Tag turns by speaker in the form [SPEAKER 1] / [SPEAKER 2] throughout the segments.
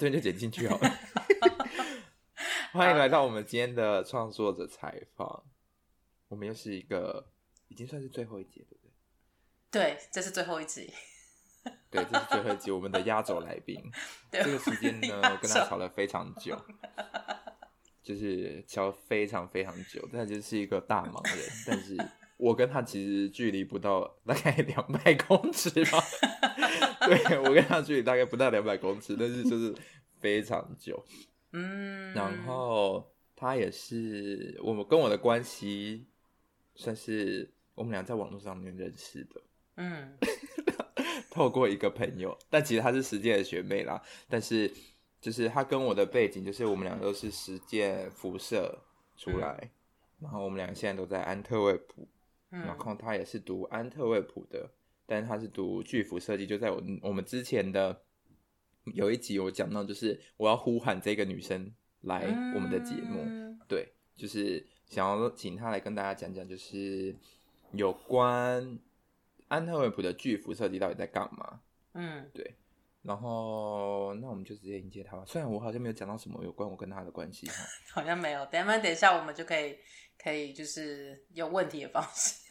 [SPEAKER 1] 这边就剪进去好了。欢迎来到我们今天的创作者采访，我们又是一个已经算是最后一集，对不对？
[SPEAKER 2] 对，这是最后一集。
[SPEAKER 1] 对，这是最后一集，我们的压轴来宾。这个时间呢，我跟他吵了非常久，就是吵非常非常久。他就是一个大忙人，但是我跟他其实距离不到大概两百公尺吧。对，我跟他距离大概不到两百公尺，但是 就是非常久。嗯，然后他也是我们跟我的关系，算是我们俩在网络上面认识的。嗯。透过一个朋友，但其实他是实践的学妹啦。但是，就是他跟我的背景，就是我们俩都是实践辐射出来，嗯、然后我们俩现在都在安特卫普，嗯、然后他也是读安特卫普的，但是她是读巨幅设计。就在我我们之前的有一集，我讲到，就是我要呼喊这个女生来我们的节目，嗯、对，就是想要请她来跟大家讲讲，就是有关。安特卫普的巨幅设计到底在干嘛？嗯，对。然后，那我们就直接迎接他吧。虽然我好像没有讲到什么有关我跟他的关系，
[SPEAKER 2] 好像没有。等下，等一下，我们就可以可以就是有问题的方式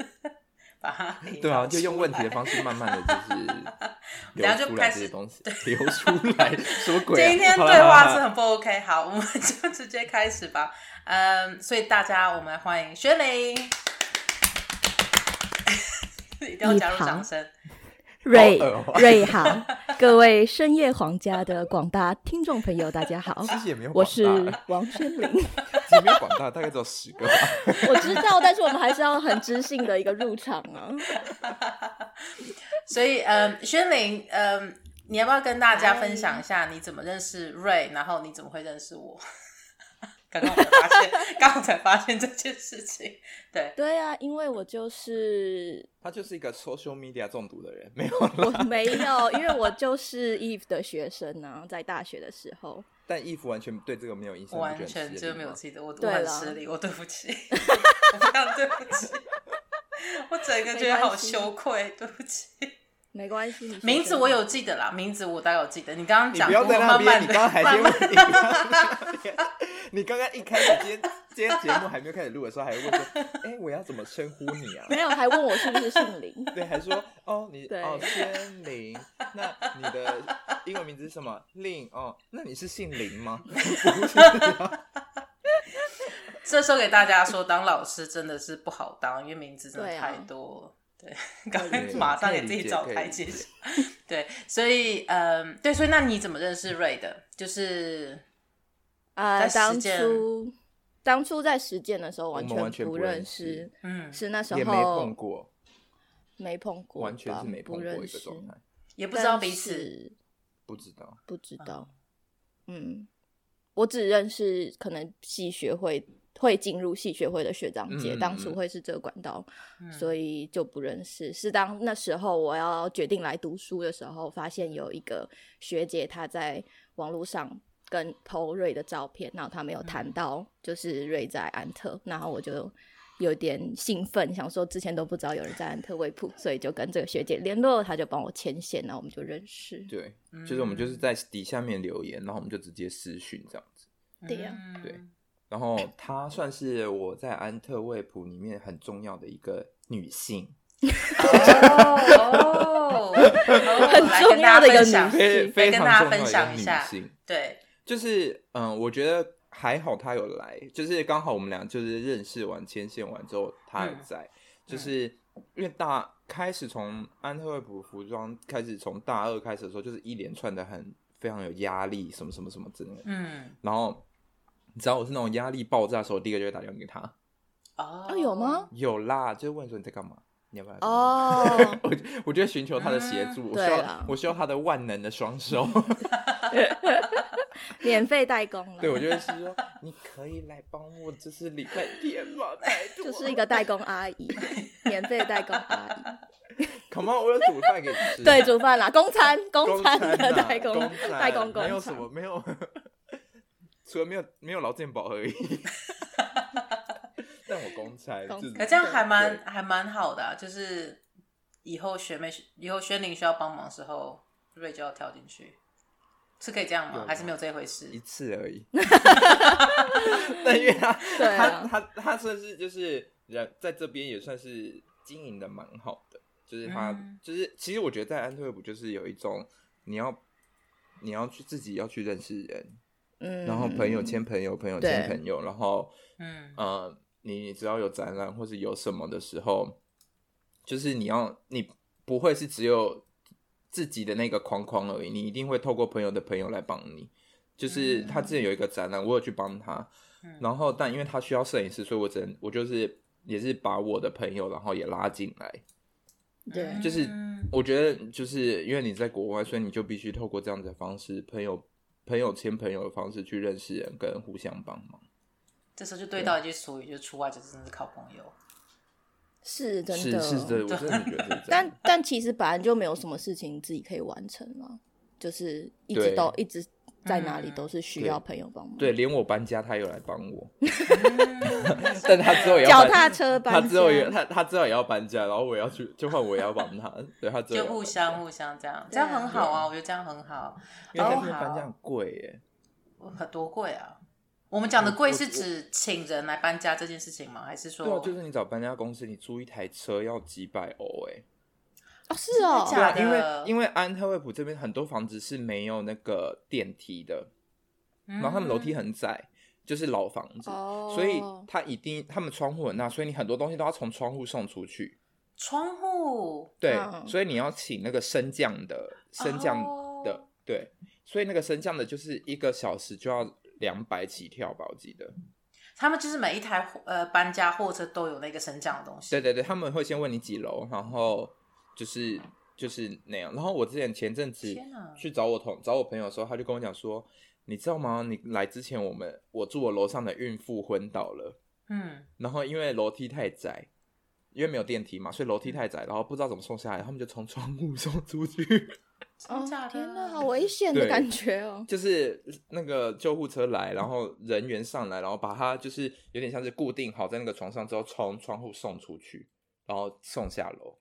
[SPEAKER 2] 把它
[SPEAKER 1] 对啊，就用问题的方式慢慢的就是 流出来这些东西，流出来什么鬼啊？
[SPEAKER 2] 今天对话是很不 OK。好，我们就直接开始吧。嗯，所以大家，我们来欢迎薛玲。一定要加入掌声，
[SPEAKER 3] 瑞瑞好，各位深夜皇家的广大听众朋友，大家好，我是王轩林，
[SPEAKER 1] 其实没有广大，大概只有十个吧。
[SPEAKER 3] 我知道，但是我们还是要很知性的一个入场啊。
[SPEAKER 2] 所以，嗯，轩林，嗯，你要不要跟大家分享一下你怎么认识瑞，然后你怎么会认识我？刚刚我才发现，刚刚才发现这件事情。对
[SPEAKER 3] 对啊，因为我就是
[SPEAKER 1] 他就是一个 social media 中毒的人，没有
[SPEAKER 3] 我没 有，因为我就是 Eve 的学生呢、啊，在大学的时候。
[SPEAKER 1] 但 Eve 完全对这个没有印象，
[SPEAKER 2] 完全就没有记得，我我很失礼，我对不起，我非常对不起，我整个觉得好羞愧，对不起。
[SPEAKER 3] 没关系，
[SPEAKER 2] 名字我有记得啦，名字我大概有记得。你刚刚讲，
[SPEAKER 1] 不要在那边，你刚刚还先问你，你刚刚一开始今天今天节目还没有开始录的时候，还问说，哎，我要怎么称呼你啊？
[SPEAKER 3] 没有，还问我是不是姓林？
[SPEAKER 1] 对，还说哦，你哦，轩伶，那你的英文名字是什么？林哦，那你是姓林吗？
[SPEAKER 2] 这时候给大家说，当老师真的是不好当，因为名字真的太多。对，刚刚马上给自己找台阶下。对，所以，嗯，对，所以那你怎么认识瑞的？就是
[SPEAKER 3] 啊，当初当初在实践的时候完全不认识，嗯，是那时候
[SPEAKER 1] 也没碰过，
[SPEAKER 3] 没碰过，
[SPEAKER 1] 完全是没碰过一个状态，
[SPEAKER 2] 也不知道彼此，
[SPEAKER 1] 不知道，
[SPEAKER 3] 不知道，嗯，我只认识可能系学会。会进入系学会的学长姐，当初会是这个管道，嗯、所以就不认识。是当那时候我要决定来读书的时候，发现有一个学姐她在网络上跟 po 瑞的照片，然后她没有谈到就是瑞在安特，然后我就有点兴奋，想说之前都不知道有人在安特卫普，所以就跟这个学姐联络，她就帮我牵线，然后我们就认识。
[SPEAKER 1] 对，就是我们就是在底下面留言，然后我们就直接私讯这样子。
[SPEAKER 3] 对呀，
[SPEAKER 1] 对。然后她算是我在安特卫普里面很重要的一个女性，
[SPEAKER 2] 哦，很重要的一个女性，
[SPEAKER 1] 非常重要的一个女性。
[SPEAKER 2] 对，
[SPEAKER 1] 就是嗯，我觉得还好她有来，就是刚好我们俩就是认识完牵线完之后，她也在，嗯、就是因为大开始从安特卫普服装开始，从大二开始的时候，就是一连串的很非常有压力，什么什么什么之类的，嗯，然后。你知道我是那种压力爆炸的时候，第一个就会打电话给他。
[SPEAKER 3] 哦，有吗？
[SPEAKER 1] 有啦，就问说你在干嘛？你要不要？
[SPEAKER 3] 哦，
[SPEAKER 1] 我我就寻求他的协助，我需要我需要他的万能的双手，
[SPEAKER 3] 免费代工。
[SPEAKER 1] 对，我就会说你可以来帮我，这是礼拜天嘛，
[SPEAKER 3] 就是一个代工阿姨，免费代工阿姨。
[SPEAKER 1] Come on，我有煮饭给你吃。
[SPEAKER 3] 对，煮饭啦，公餐，公餐的代工，代工工，
[SPEAKER 1] 没有什么，没有。除了没有没有劳健保而已，但我公差，可
[SPEAKER 2] 这样还蛮还蛮好的，就是以后学妹以后轩伶需要帮忙的时候，瑞就要跳进去。是可以这样吗？还是没有这回事？
[SPEAKER 1] 一次而已。但因为他他他他算是就是人在这边也算是经营的蛮好的，就是他、嗯、就是其实我觉得在安特卫普就是有一种你要你要去自己要去认识人，嗯，然后朋友牵朋友，朋友牵朋友，然后嗯呃你只要有展览或是有什么的时候，就是你要你不会是只有。自己的那个框框而已，你一定会透过朋友的朋友来帮你。就是他之前有一个展览，我有去帮他，然后但因为他需要摄影师，所以我只能我就是也是把我的朋友，然后也拉进来。
[SPEAKER 3] 对，
[SPEAKER 1] 就是我觉得就是因为你在国外，所以你就必须透过这样子的方式，朋友朋友牵朋友的方式去认识人，跟互相帮忙。
[SPEAKER 2] 这时候就对到一句俗语，就是出外就真的是靠朋友。
[SPEAKER 3] 是真的，
[SPEAKER 1] 是是的，我真的觉得。
[SPEAKER 3] 但但其实本来就没有什么事情自己可以完成了，就是一直都一直在哪里都是需要朋友帮忙。
[SPEAKER 1] 对，连我搬家他有来帮我，但他之后也要
[SPEAKER 3] 脚踏车搬家，
[SPEAKER 1] 他之后也他他之后也要搬家，然后我要去，就换我也要帮他，对他
[SPEAKER 2] 就互相互相这样，这样很好啊，我觉得这样很好。
[SPEAKER 1] 因为搬家很贵耶，
[SPEAKER 2] 很多贵啊。我们讲的贵是指请人来搬家这件事情吗？还是说？
[SPEAKER 1] 对啊，就是你找搬家公司，你租一台车要几百欧哎。
[SPEAKER 3] 哦，是哦，
[SPEAKER 1] 对啊，因为因为安特卫普这边很多房子是没有那个电梯的，然后他们楼梯很窄，就是老房子，所以他一定他们窗户很大，所以你很多东西都要从窗户送出去。
[SPEAKER 2] 窗户？
[SPEAKER 1] 对，所以你要请那个升降的，升降的，对，所以那个升降的就是一个小时就要。两百起跳吧，我记得。
[SPEAKER 2] 他们就是每一台呃搬家货车都有那个升降的东西。
[SPEAKER 1] 对对对，他们会先问你几楼，然后就是就是那样。然后我之前前阵子去找我同找我朋友的时候，他就跟我讲说，你知道吗？你来之前，我们我住我楼上的孕妇昏倒了。嗯。然后因为楼梯太窄，因为没有电梯嘛，所以楼梯太窄，然后不知道怎么送下来，他们就从窗户 送出去。
[SPEAKER 3] 哦，天哪，好危险的感觉哦！
[SPEAKER 1] 就是那个救护车来，然后人员上来，然后把他就是有点像是固定好在那个床上之后，从窗户送出去，然后送下楼。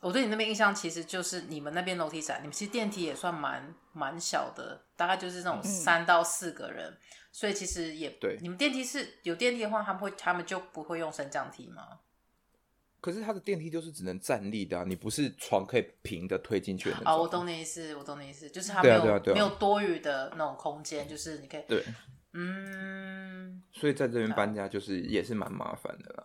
[SPEAKER 2] 我对你那边印象其实就是你们那边楼梯窄，你们其实电梯也算蛮蛮小的，大概就是那种三到四个人，嗯、所以其实也
[SPEAKER 1] 对。你
[SPEAKER 2] 们电梯是有电梯的话，他们会他们就不会用升降梯吗？
[SPEAKER 1] 可是他的电梯就是只能站立的啊，你不是床可以平的推进去的。
[SPEAKER 2] 哦，我懂你意思，我懂你意思，就是他没有没有多余的那种空间，就是你可以
[SPEAKER 1] 对，
[SPEAKER 2] 嗯。
[SPEAKER 1] 所以在这边搬家就是也是蛮麻烦的啦。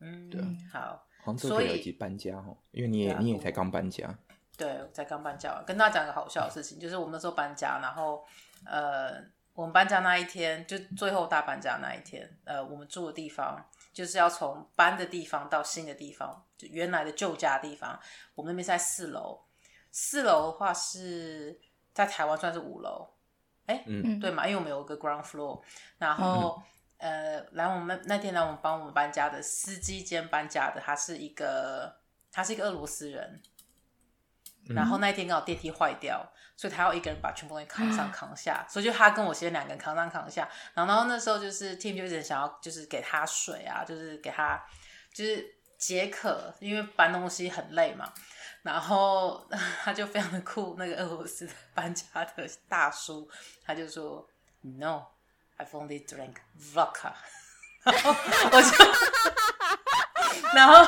[SPEAKER 2] 嗯，对，好。
[SPEAKER 1] 所以一起搬家哦，因为你也你也才刚搬家。
[SPEAKER 2] 对，我才刚搬家。跟大家讲个好笑的事情，就是我们那时候搬家，然后呃，我们搬家那一天，就最后大搬家那一天，呃，我们住的地方。就是要从搬的地方到新的地方，就原来的旧家的地方。我们那边是在四楼，四楼的话是在台湾算是五楼，哎、欸，嗯，对嘛？因为我们有个 ground floor。然后，嗯、呃，来我们那天来我们帮我们搬家的司机兼搬家的，他是一个，他是一个俄罗斯人。然后那一天刚好电梯坏掉。所以他要一个人把全部东西扛上扛下，所以就他跟我先生两个人扛上扛下，然后，然后那时候就是 Tim 就一直想要就是给他水啊，就是给他就是解渴，因为搬东西很累嘛。然后 他就非常的酷，那个俄罗斯搬家的大叔，他就说 No，I've only drank vodka。然后我就。然后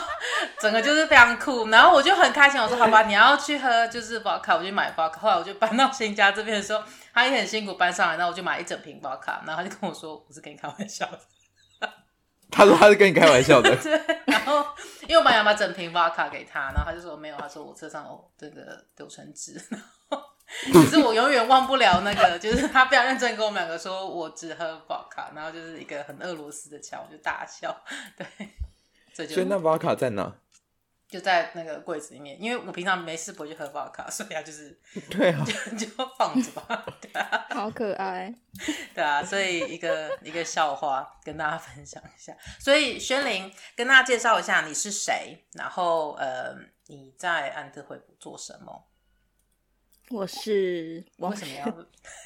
[SPEAKER 2] 整个就是非常酷，然后我就很开心，我说好吧，你要去喝就是 vodka，我就买 vodka。后来我就搬到新家这边的时候，他也很辛苦搬上来，然后我就买一整瓶 vodka，然后他就跟我说我是跟你开玩笑的。
[SPEAKER 1] 他说他是跟你开玩笑的。
[SPEAKER 2] 对，然后因为我本来要把整瓶 vodka 给他，然后他就说没有，他说我车上有这个柳橙汁。可是我永远忘不了那个，就是他非常认真跟我们两个说我只喝 vodka，然后就是一个很俄罗斯的腔，我就大笑。对。
[SPEAKER 1] 所以那瓦卡在哪？
[SPEAKER 2] 就在那个柜子里面，因为我平常没事不会去喝瓦卡，所以啊，就是
[SPEAKER 1] 对啊，
[SPEAKER 2] 就就放着吧。对啊，
[SPEAKER 3] 好可爱。
[SPEAKER 2] 对啊，所以一个一个笑话跟大家分享一下。所以轩琳跟大家介绍一下你是谁，然后呃你在安特惠普做什么？
[SPEAKER 3] 我是
[SPEAKER 2] 王什么要？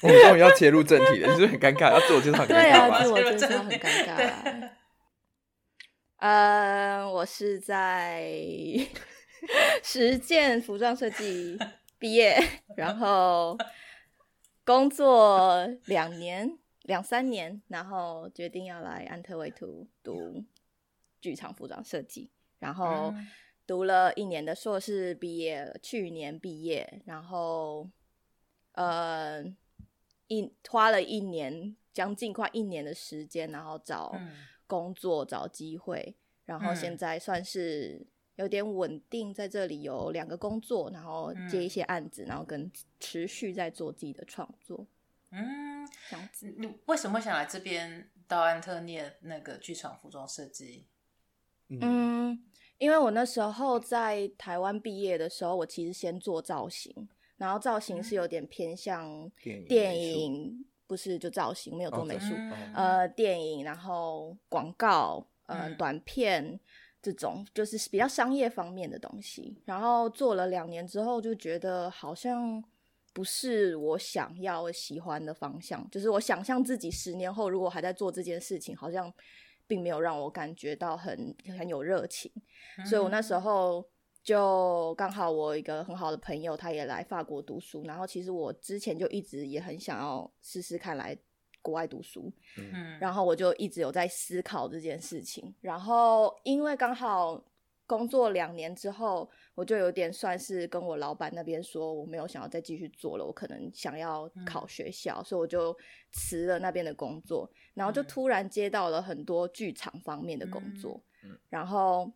[SPEAKER 1] 我们终于要切入正题了，你是不是很尴尬？要自我介绍很尴尬？
[SPEAKER 3] 对啊，自我介绍很尴尬。呃，我是在 实践服装设计毕业，然后工作两年两三年，然后决定要来安特卫图读剧场服装设计，然后读了一年的硕士毕业，去年毕业，然后呃一花了一年将近快一年的时间，然后找工作找机会，然后现在算是。有点稳定，在这里有两个工作，然后接一些案子，嗯、然后跟持续在做自己的创作。
[SPEAKER 2] 嗯，这样子。你为什么会想来这边到安特涅那个剧场服装设计？
[SPEAKER 3] 嗯，因为我那时候在台湾毕业的时候，我其实先做造型，然后造型是有点偏向电影，不是就造型，没有做美术。嗯、呃，电影，然后广告，呃，嗯、短片。这种就是比较商业方面的东西，然后做了两年之后，就觉得好像不是我想要喜欢的方向。就是我想象自己十年后如果还在做这件事情，好像并没有让我感觉到很很有热情。嗯、所以我那时候就刚好我一个很好的朋友，他也来法国读书，然后其实我之前就一直也很想要试试看来。国外读书，嗯，然后我就一直有在思考这件事情。然后因为刚好工作两年之后，我就有点算是跟我老板那边说，我没有想要再继续做了，我可能想要考学校，嗯、所以我就辞了那边的工作。然后就突然接到了很多剧场方面的工作，嗯、然后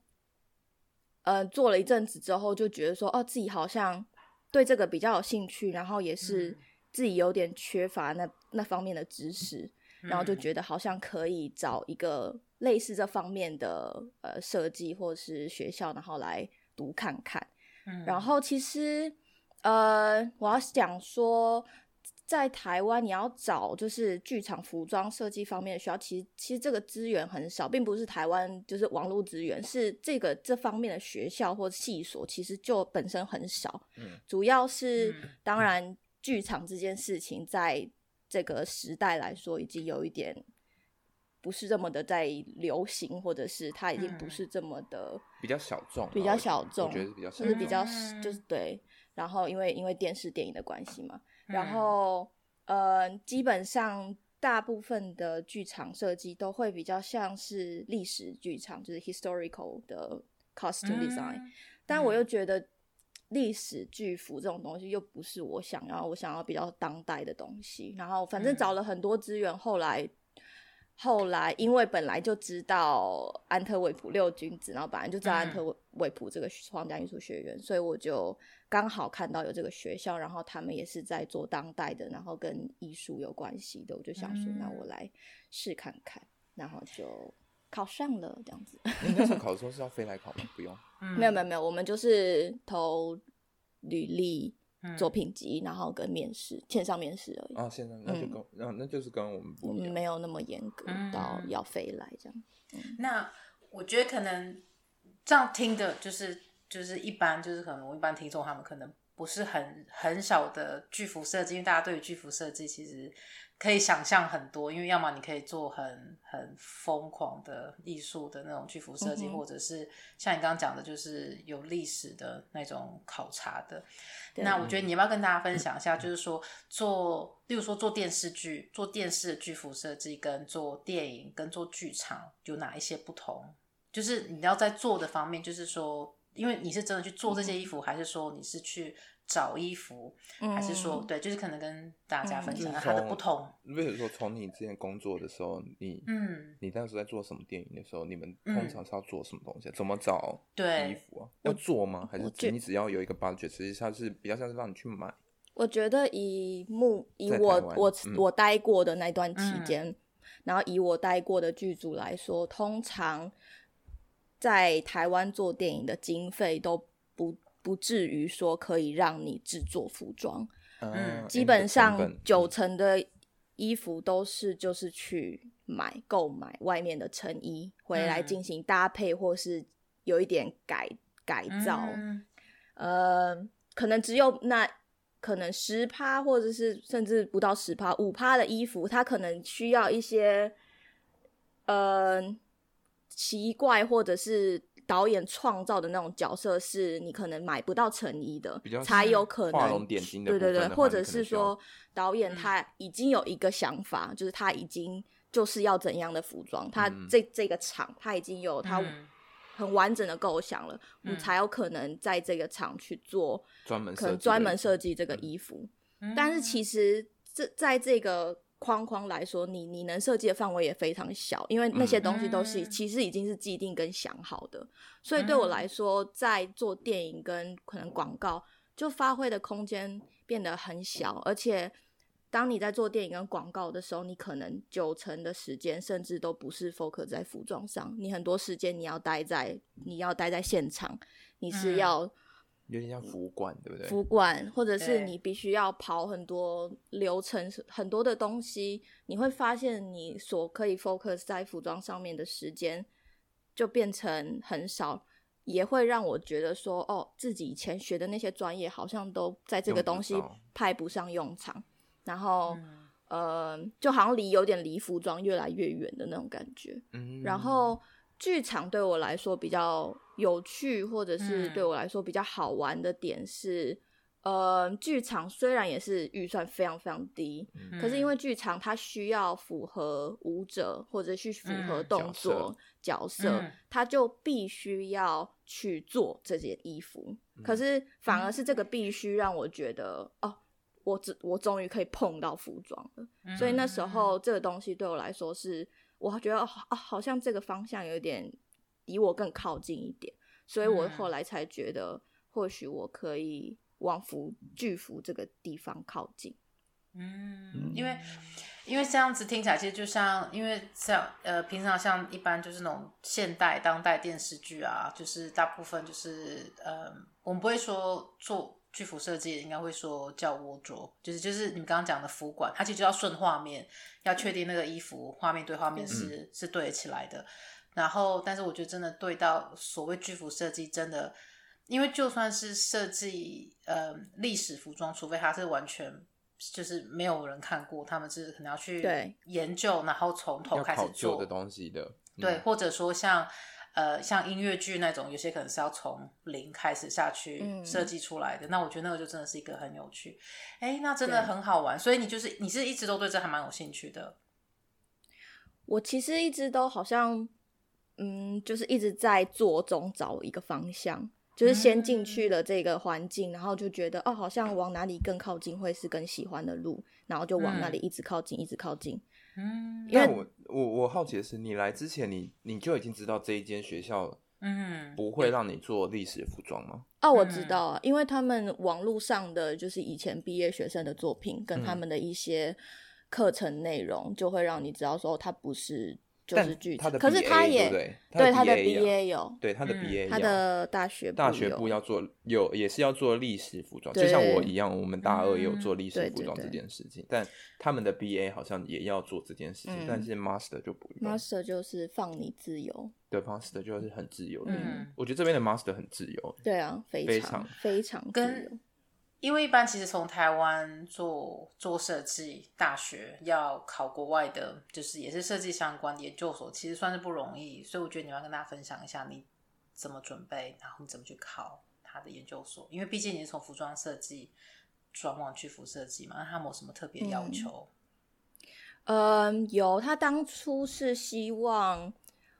[SPEAKER 3] 呃做了一阵子之后，就觉得说，哦，自己好像对这个比较有兴趣，然后也是。嗯自己有点缺乏那那方面的知识，然后就觉得好像可以找一个类似这方面的呃设计或是学校，然后来读看看。嗯，然后其实呃，我要讲说，在台湾你要找就是剧场服装设计方面的学校，其实其实这个资源很少，并不是台湾就是网络资源，是这个这方面的学校或系所其实就本身很少。嗯，主要是当然。剧场这件事情，在这个时代来说，已经有一点不是这么的在流行，或者是它已经不是这么的
[SPEAKER 1] 比较小众，
[SPEAKER 3] 比较小众，
[SPEAKER 1] 我觉得比较小，
[SPEAKER 3] 就是比较就是对。然后因为因为电视电影的关系嘛，然后呃，基本上大部分的剧场设计都会比较像是历史剧场，就是 historical 的 costume design，但我又觉得。历史剧服这种东西又不是我想要，我想要比较当代的东西。然后反正找了很多资源，后来、嗯、后来因为本来就知道安特卫普六君子，然后本来就知道安特卫普这个皇家艺术学院，嗯、所以我就刚好看到有这个学校，然后他们也是在做当代的，然后跟艺术有关系的，我就想说，那我来试看看，然后就考上了这样子。
[SPEAKER 1] 你那时候 考的时候是要飞来考吗？不用。
[SPEAKER 3] 没有没有没有，我们就是投履历、作品集，然后跟面试，线上面试而已。
[SPEAKER 1] 啊，线上那就跟，那那就是跟我们不一样，
[SPEAKER 3] 没有那么严格到要飞来这样。
[SPEAKER 2] 那我觉得可能这样听的，就是就是一般，就是可能我一般听众他们可能不是很很少的巨幅设计，因为大家对于巨幅设计其实。可以想象很多，因为要么你可以做很很疯狂的艺术的那种剧服设计，嗯、或者是像你刚刚讲的，就是有历史的那种考察的。那我觉得你要不要跟大家分享一下，就是说做，例如说做电视剧、做电视的剧服设计，跟做电影、跟做剧场有哪一些不同？就是你要在做的方面，就是说，因为你是真的去做这些衣服，嗯、还是说你是去？找衣服，还是说、嗯、对，就是可能跟大家分享它的不同。
[SPEAKER 1] 比如说，从你之前工作的时候，你嗯，你当时在做什么电影的时候，你们通常是要做什么东西？嗯、怎么找衣服啊？要做吗？还是你只要有一个 budget？其实它是比较像是让你去买。
[SPEAKER 3] 我觉得以目以我我、嗯、我待过的那段期间，嗯、然后以我待过的剧组来说，通常在台湾做电影的经费都不。至于说可以让你制作服装，嗯，基本上九成的衣服都是就是去买购买外面的成衣回来进行搭配，或是有一点改改造，嗯、呃，可能只有那可能十趴，或者是甚至不到十趴，五趴的衣服，它可能需要一些呃奇怪或者是。导演创造的那种角色，是你可能买不到成衣的，
[SPEAKER 1] 比较
[SPEAKER 3] 才有可能
[SPEAKER 1] 画龙点睛的的。
[SPEAKER 3] 对对对，或者是说导演他已经有一个想法，
[SPEAKER 2] 嗯、
[SPEAKER 3] 就是他已经就是要怎样的服装，他
[SPEAKER 1] 嗯
[SPEAKER 3] 这这个场他已经有他
[SPEAKER 2] 嗯
[SPEAKER 3] 很完整的构想了，
[SPEAKER 2] 嗯
[SPEAKER 3] 你才有可能在这个场去做
[SPEAKER 1] 专门
[SPEAKER 3] 可能专门设计这个衣服。
[SPEAKER 2] 嗯
[SPEAKER 3] 但是其实这在这个框框来说，你你能设计的范围也非常小，因为那些东西都是、
[SPEAKER 2] 嗯
[SPEAKER 3] 其实已经是既定跟想好的，所以对我来说，在做电影跟可能广告，就发挥的空间变得很小，而且当你在做电影跟广告的时候，你可能九成的时间甚至都不是 focus 在服装上，你很多时间你要待在你要待在现场，你是要、
[SPEAKER 2] 嗯
[SPEAKER 1] 有点像服管，对不对？
[SPEAKER 3] 服管，或者是你必须要跑很多流程，很多的东西，你会发现你所可以 focus 在服装上面的时间就变成很少，也会让我觉得说，哦，自己以前学的那些专业好像都在这个东西派不上用场，然后、
[SPEAKER 2] 嗯
[SPEAKER 3] 呃，就好像离有点离服装越来越远的那种感觉。
[SPEAKER 1] 嗯，
[SPEAKER 3] 然后剧场对我来说比较有趣，或者是
[SPEAKER 2] 嗯。
[SPEAKER 3] 对我来说比较好玩的点是，呃，剧场虽然也是预算非常非常低，
[SPEAKER 2] 嗯。
[SPEAKER 3] 可是因为剧场它需要符合舞者或者去符合
[SPEAKER 2] 嗯。
[SPEAKER 3] 动作、角色，
[SPEAKER 2] 嗯。
[SPEAKER 3] 它就必须要去做这件衣服。可是反而是这个必须让我觉得，哦，我只我终于可以碰到服装了。
[SPEAKER 2] 嗯。
[SPEAKER 3] 所以那时候这个东西对我来说是，我觉得啊、哦，好像这个方向有点离我更靠近一点，所以我后来才觉得，或许我可以往服剧服这个地方靠近。
[SPEAKER 2] 嗯，因为因为这样子听起来，其实就像因为像呃，平常像一般就是那种现代当代电视剧啊，就是大部分就是呃，我们不会说做剧服设计，应该会说叫 wardrobe，就是就是你们刚刚讲的服管，它其实就要顺画面，要确定那个衣服画面对画面是、
[SPEAKER 1] 嗯、
[SPEAKER 2] 是对得起来的。然后，但是我觉得真的对到所谓剧服设计，真的，因为就算是设计呃历史服装，除非它是完全。就是没有人看过，他们是可能要去研究，然后从头开始做
[SPEAKER 1] 的东西的。嗯、
[SPEAKER 2] 对，或者说像呃像音乐剧那种，有些可能是要从零开始下去设计出来的。嗯、那我觉得那个就真的是一个很有趣，哎，那真的很好玩。所以你就是你是一直都对这还蛮有兴趣的。
[SPEAKER 3] 我其实一直都好像，嗯，就是一直在做中找一个方向。就是先进去了这个环境，嗯、然后就觉得哦，好像往哪里更靠近会是更喜欢的路，然后就往那里一直靠近，嗯、一直靠近。
[SPEAKER 2] 嗯，
[SPEAKER 3] 因为
[SPEAKER 1] 我我我好奇的是，你来之前你，你你就已经知道这一间学校，嗯，不会让你做历史服装吗？
[SPEAKER 3] 嗯、哦，我知道啊，因为他们网络上的就是以前毕业学生的作品，跟他们的一些课程内容，就会让你知道说他不是。就是剧场，可是他也对他的 BA 有，
[SPEAKER 1] 对他的 BA，
[SPEAKER 3] 他的大学
[SPEAKER 1] 大学部要做有也是要做历史服装，就像我一样，我们大二也有做历史服装这件事情，但他们的 BA 好像也要做这件事情，但是 Master 就不用
[SPEAKER 3] ，Master 就是放你自由，
[SPEAKER 1] 对，Master 就是很自由的，我觉得这边的 Master 很自由，
[SPEAKER 3] 对啊，非常非常自由。
[SPEAKER 2] 因为一般其实从台湾做做设计，大学要考国外的，就是也是设计相关的研究所，其实算是不容易。所以我觉得你要跟大家分享一下你怎么准备，然后你怎么去考他的研究所。因为毕竟你是从服装设计转往剧服设计嘛，那他有没有什么特别要求？
[SPEAKER 3] 嗯，嗯，有。他当初是希望，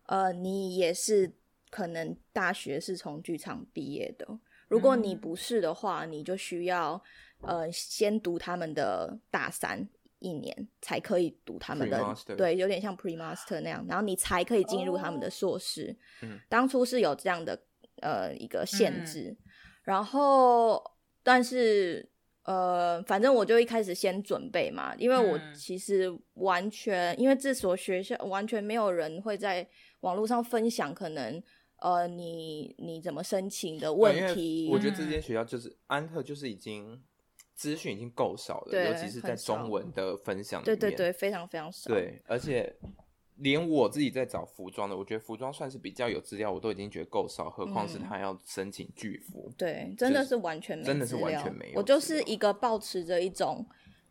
[SPEAKER 3] 呃，你也是可能大学是从剧场毕业的。如果你不是的话，你就需要呃先读他们的大三一年，才可以读他们的对，有点像 pre-master 那样，然后你才可以进入他们的硕士。
[SPEAKER 1] Oh. 嗯，
[SPEAKER 3] 当初是有这样的呃一个限制，嗯、然后但是呃，反正我就一开始先准备嘛，因为我其实完全、嗯、因为这所学校完全没有人会在网络上分享可能。呃，你你怎么申请的问题？
[SPEAKER 1] 我觉得这间学校就是、嗯、安特，就是已经资讯已经够少了，尤其是在中文的分享里面，
[SPEAKER 3] 对对对，非常非常少。
[SPEAKER 1] 对，而且连我自己在找服装的，我觉得服装算是比较有资料，我都已经觉得够少，何况是他要申请巨服、
[SPEAKER 3] 嗯，对，真的是完全没，
[SPEAKER 1] 真的是完全没有。
[SPEAKER 3] 我就是一个保持着一种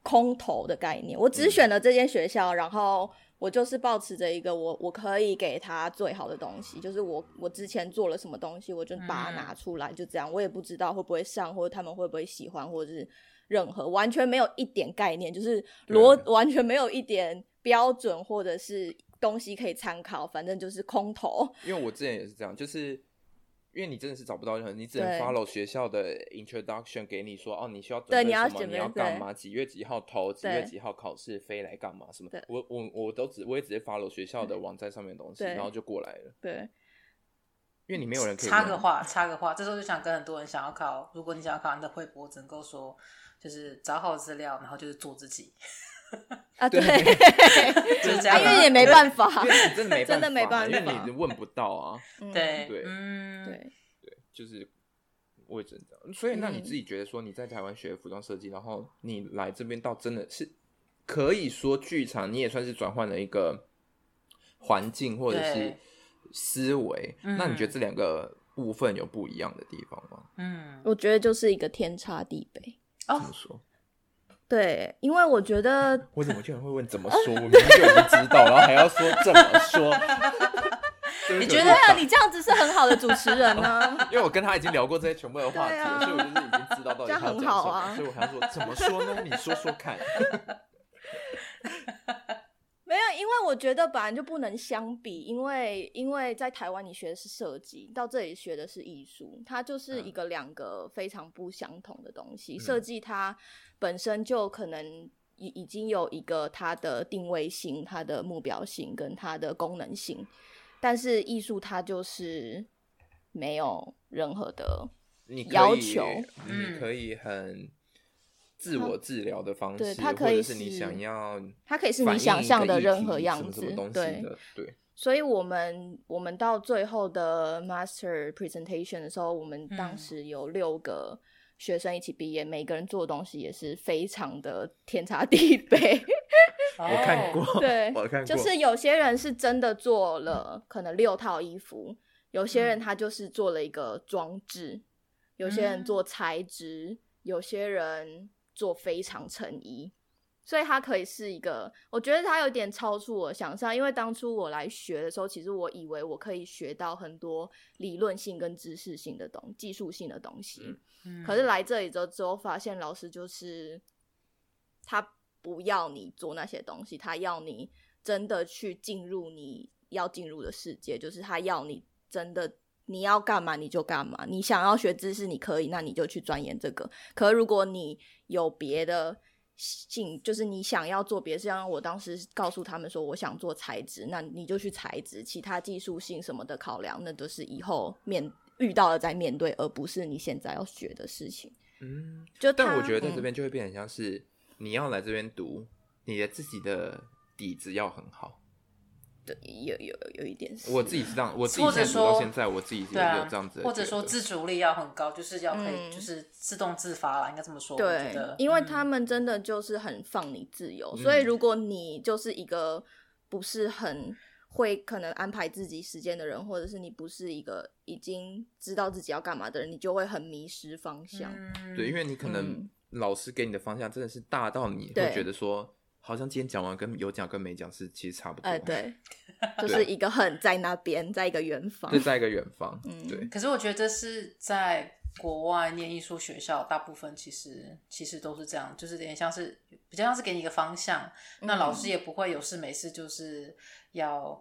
[SPEAKER 3] 空投的概念，我只选了这间学校，嗯、然后我就是保持着一个我我可以给他最好的东西，就是我我之前做了什么东西，我就把它拿出来，嗯、就这样。我也不知道会不会上，或者他们会不会喜欢，或者是任何完全没有一点概念，就是逻对完全没有一点标准或者是东西可以参考，反正就是空投。
[SPEAKER 1] 因为我之前也是这样，就是。因为你真的是找不到任何，你只能 follow 学校的 introduction 给你说哦，你需要准备什么，你要，你要干嘛，几月几号投，几月几号考试，飞来干嘛什么？对我我我都只我也直接 follow 学校的网站上面的东西，然后就过来了。对，因为你没有人可以
[SPEAKER 2] 插个话，插个话，这时候就想跟很多人想要考，如果你想要考你的会博，只能够说就是找好资料，然后就是做自己。
[SPEAKER 3] 啊，对，
[SPEAKER 2] 就是这样，
[SPEAKER 3] 因为也没办法，
[SPEAKER 1] 真的没办法，
[SPEAKER 3] 真的没办法，
[SPEAKER 1] 因为你问不到啊。
[SPEAKER 2] 对
[SPEAKER 1] 对，
[SPEAKER 2] 嗯，
[SPEAKER 3] 对
[SPEAKER 1] 对，就是我也真的。所以，那你自己觉得说你在台湾学服装设计，然后你来这边到真的是可以说剧场，你也算是转换了一个环境或者是思维。那你觉得这两个部分有不一样的地方吗？
[SPEAKER 2] 嗯，
[SPEAKER 3] 我觉得就是一个天差地别。
[SPEAKER 1] 怎么说？
[SPEAKER 3] 对，因为我觉得
[SPEAKER 1] 我怎么居然会问怎么说？我明明就已经知道，然后还要说怎么说？
[SPEAKER 3] 你觉得啊？你这样子是很好的主持人呢？
[SPEAKER 1] 因为我跟他已经聊过这些全部的话题，啊、所以我就是已经知道到底他要讲什么，这样很好啊、所以我还要说怎么说呢？你说说看。
[SPEAKER 3] 因为我觉得本来就不能相比，因为因为在台湾你学的是设计，到这里学的是艺术，它就是一个两个非常不相同的东西。设计、嗯、它本身就可能已已经有一个它的定位性、它的目标性跟它的功能性，但是艺术它就是没有任何的要求，
[SPEAKER 1] 你可以很。自我治疗的方式，
[SPEAKER 3] 对，它可以
[SPEAKER 1] 是你想要，
[SPEAKER 3] 它可以是你想象的任何样子，
[SPEAKER 1] 对对。
[SPEAKER 3] 所以，我们我们到最后的 master presentation 的时候，我们当时有六个学生一起毕业，每个人做的东西也是非常的天差地别。
[SPEAKER 1] 我看过，
[SPEAKER 3] 对，
[SPEAKER 1] 我看过，
[SPEAKER 3] 就是有些人是真的做了可能六套衣服，有些人他就是做了一个装置，有些人做材质，有些人。做非常成衣，所以它可以是一个，我觉得它有点超出我想象。因为当初我来学的时候，其实我以为我可以学到很多理论性跟知识性的东技术性的东西。嗯，可是来这里之后，发现老师就是他不要你做那些东西，他要你真的去进入你要进入的世界，就是他要你真的。你要干嘛你就干嘛，你想要学知识你可以，那你就去钻研这个。可如果你有别的兴，就是你想要做别的，像我当时告诉他们说我想做材质，那你就去材质，其他技术性什么的考量，那都是以后面遇到了再面对，而不是你现在要学的事情。
[SPEAKER 1] 嗯，就但我觉得在这边就会变成像是你要来这边读，你的自己的底子要很好。
[SPEAKER 3] 对，有有有一点是，
[SPEAKER 1] 我自己是这样，我自己现到现在，我自己也有这样子，
[SPEAKER 2] 或者说自主力要很高，就是要可以，就是自动自发啦，应该这么说。
[SPEAKER 3] 对，因为他们真的就是很放你自由，所以如果你就是一个不是很会可能安排自己时间的人，或者是你不是一个已经知道自己要干嘛的人，你就会很迷失方向。
[SPEAKER 1] 对，因为你可能老师给你的方向真的是大到你会觉得说。好像今天讲完跟有讲跟没讲是其实差不多。
[SPEAKER 3] 哎，对，就是一个很在那边，在一个远方，
[SPEAKER 1] 就在一个远方。嗯，对。
[SPEAKER 2] 可是我觉得这是在国外念艺术学校，大部分其实其实都是这样，就是有点像是比较像是给你一个方向，那老师也不会有事没事就是要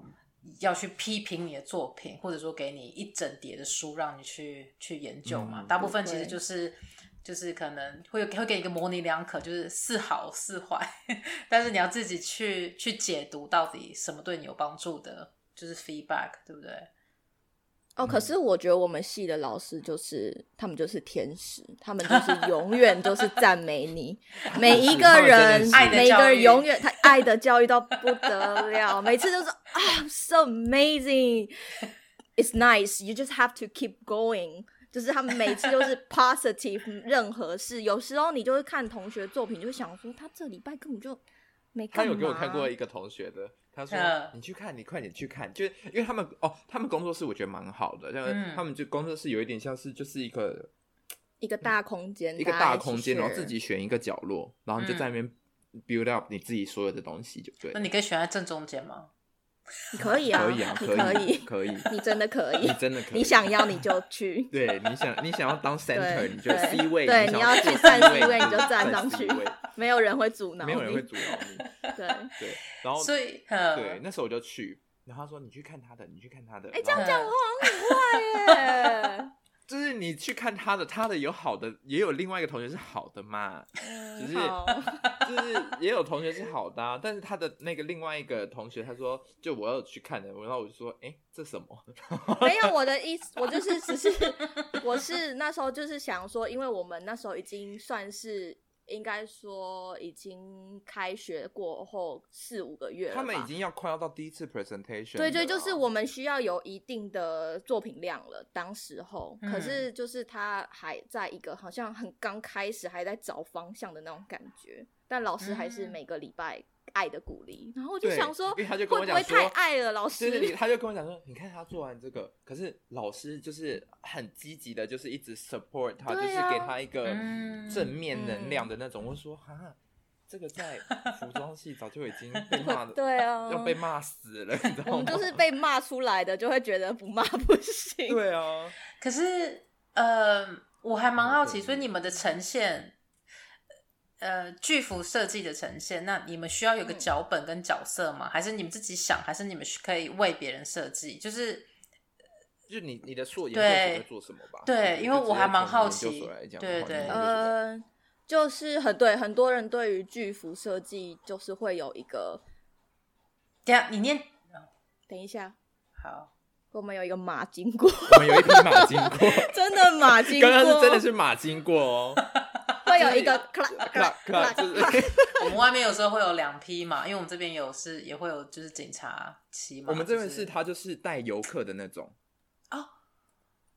[SPEAKER 2] 要去批评你的作品，或者说给你一整叠的书让你去去研究嘛。大部分其实就是。就是可能会会给你一个模棱两可，就是是好是坏，但是你要自己去去解读到底什么对你有帮助的，就是 feedback，对不对？
[SPEAKER 3] 哦，可是我觉得我们系的老师就是他们就是天使，他们就是 永远都是赞美你，每一个人，每一个人永远他爱的教育到不得了，每次都说啊，so amazing，it's nice，you just have to keep going。就是他们每次都是 positive，任何事，有时候你就会看同学作品，就会想说他这礼拜根本就没看。他
[SPEAKER 1] 有给我看过一个同学的，他说你去看，你快点去看，就是因为他们哦，他们工作室我觉得蛮好的，就是他们就工作室有一点像是就是一个
[SPEAKER 3] 一个大空间，
[SPEAKER 1] 一个大空间，然后自己选一个角落，然后你就在那边 build up 你自己所有的东西就对。
[SPEAKER 2] 那你可以选在正中间吗？
[SPEAKER 3] 可以啊，
[SPEAKER 1] 可以啊，
[SPEAKER 3] 你可以，
[SPEAKER 1] 可以，
[SPEAKER 3] 你真的可以，
[SPEAKER 1] 你真的可以，
[SPEAKER 3] 你想要你就去。
[SPEAKER 1] 对，你想你想要当 center，你就 C 位，
[SPEAKER 3] 对，你要去站 C 位，你就站上去，没有人会阻挠，
[SPEAKER 1] 没有人会阻挠你。
[SPEAKER 3] 对
[SPEAKER 1] 对，然后
[SPEAKER 2] 所以
[SPEAKER 1] 对，那时候我就去，然后他说你去看他的，你去看他的。
[SPEAKER 3] 哎，这样讲话很坏耶。
[SPEAKER 1] 就是你去看他的，他的有好的，也有另外一个同学是好的嘛，
[SPEAKER 3] 只、
[SPEAKER 1] 就 是就是也有同学是好的，啊，但是他的那个另外一个同学他说，就我要去看的，然后我就说，哎、欸，这什么？
[SPEAKER 3] 没有我的意思，我就是只是我是那时候就是想说，因为我们那时候已经算是。应该说已经开学过后四五个月了，
[SPEAKER 1] 他们已经要快要到第一次 presentation。
[SPEAKER 3] 对对，就是我们需要有一定的作品量了。当时候，嗯、可是就是他还在一个好像很刚开始，还在找方向的那种感觉。但老师还是每个礼拜。爱的鼓励，然后我就想说，
[SPEAKER 1] 因为他就跟我讲说，会不会
[SPEAKER 3] 太爱了，老师。
[SPEAKER 1] 就是他就跟我讲说，你看他做完这个，可是老师就是很积极的，就是一直 support 他，啊、就是给他一个正面能量的那种。嗯、我说哈，这个在服装系早就已经被骂 的，
[SPEAKER 3] 对啊，
[SPEAKER 1] 要被骂死了，你知道吗？
[SPEAKER 3] 我们就是被骂出来的，就会觉得不骂不行。
[SPEAKER 1] 对啊，
[SPEAKER 2] 可是呃，我还蛮好奇，所以你们的呈现。呃，巨幅设计的呈现，那你们需要有个脚本跟角色吗？嗯、还是你们自己想？还是你们可以为别人设计？就是，
[SPEAKER 1] 就你你的硕研究所在做什么吧？
[SPEAKER 2] 对，因为我还蛮好奇。对对，
[SPEAKER 3] 呃，就是很对，很多人对于巨幅设计就是会有一个。
[SPEAKER 2] 等下，你念，
[SPEAKER 3] 等一下，
[SPEAKER 2] 好，
[SPEAKER 3] 我们有一个马经过，
[SPEAKER 1] 我们有一匹马经过，
[SPEAKER 3] 真的马经过，
[SPEAKER 1] 刚刚是真的是马经过哦。
[SPEAKER 3] 会有一个
[SPEAKER 2] 我们外面有时候会有两匹马，因为我们这边有是也会有就是警察骑马。
[SPEAKER 1] 我们这边是他就是带游客的那种
[SPEAKER 2] 哦，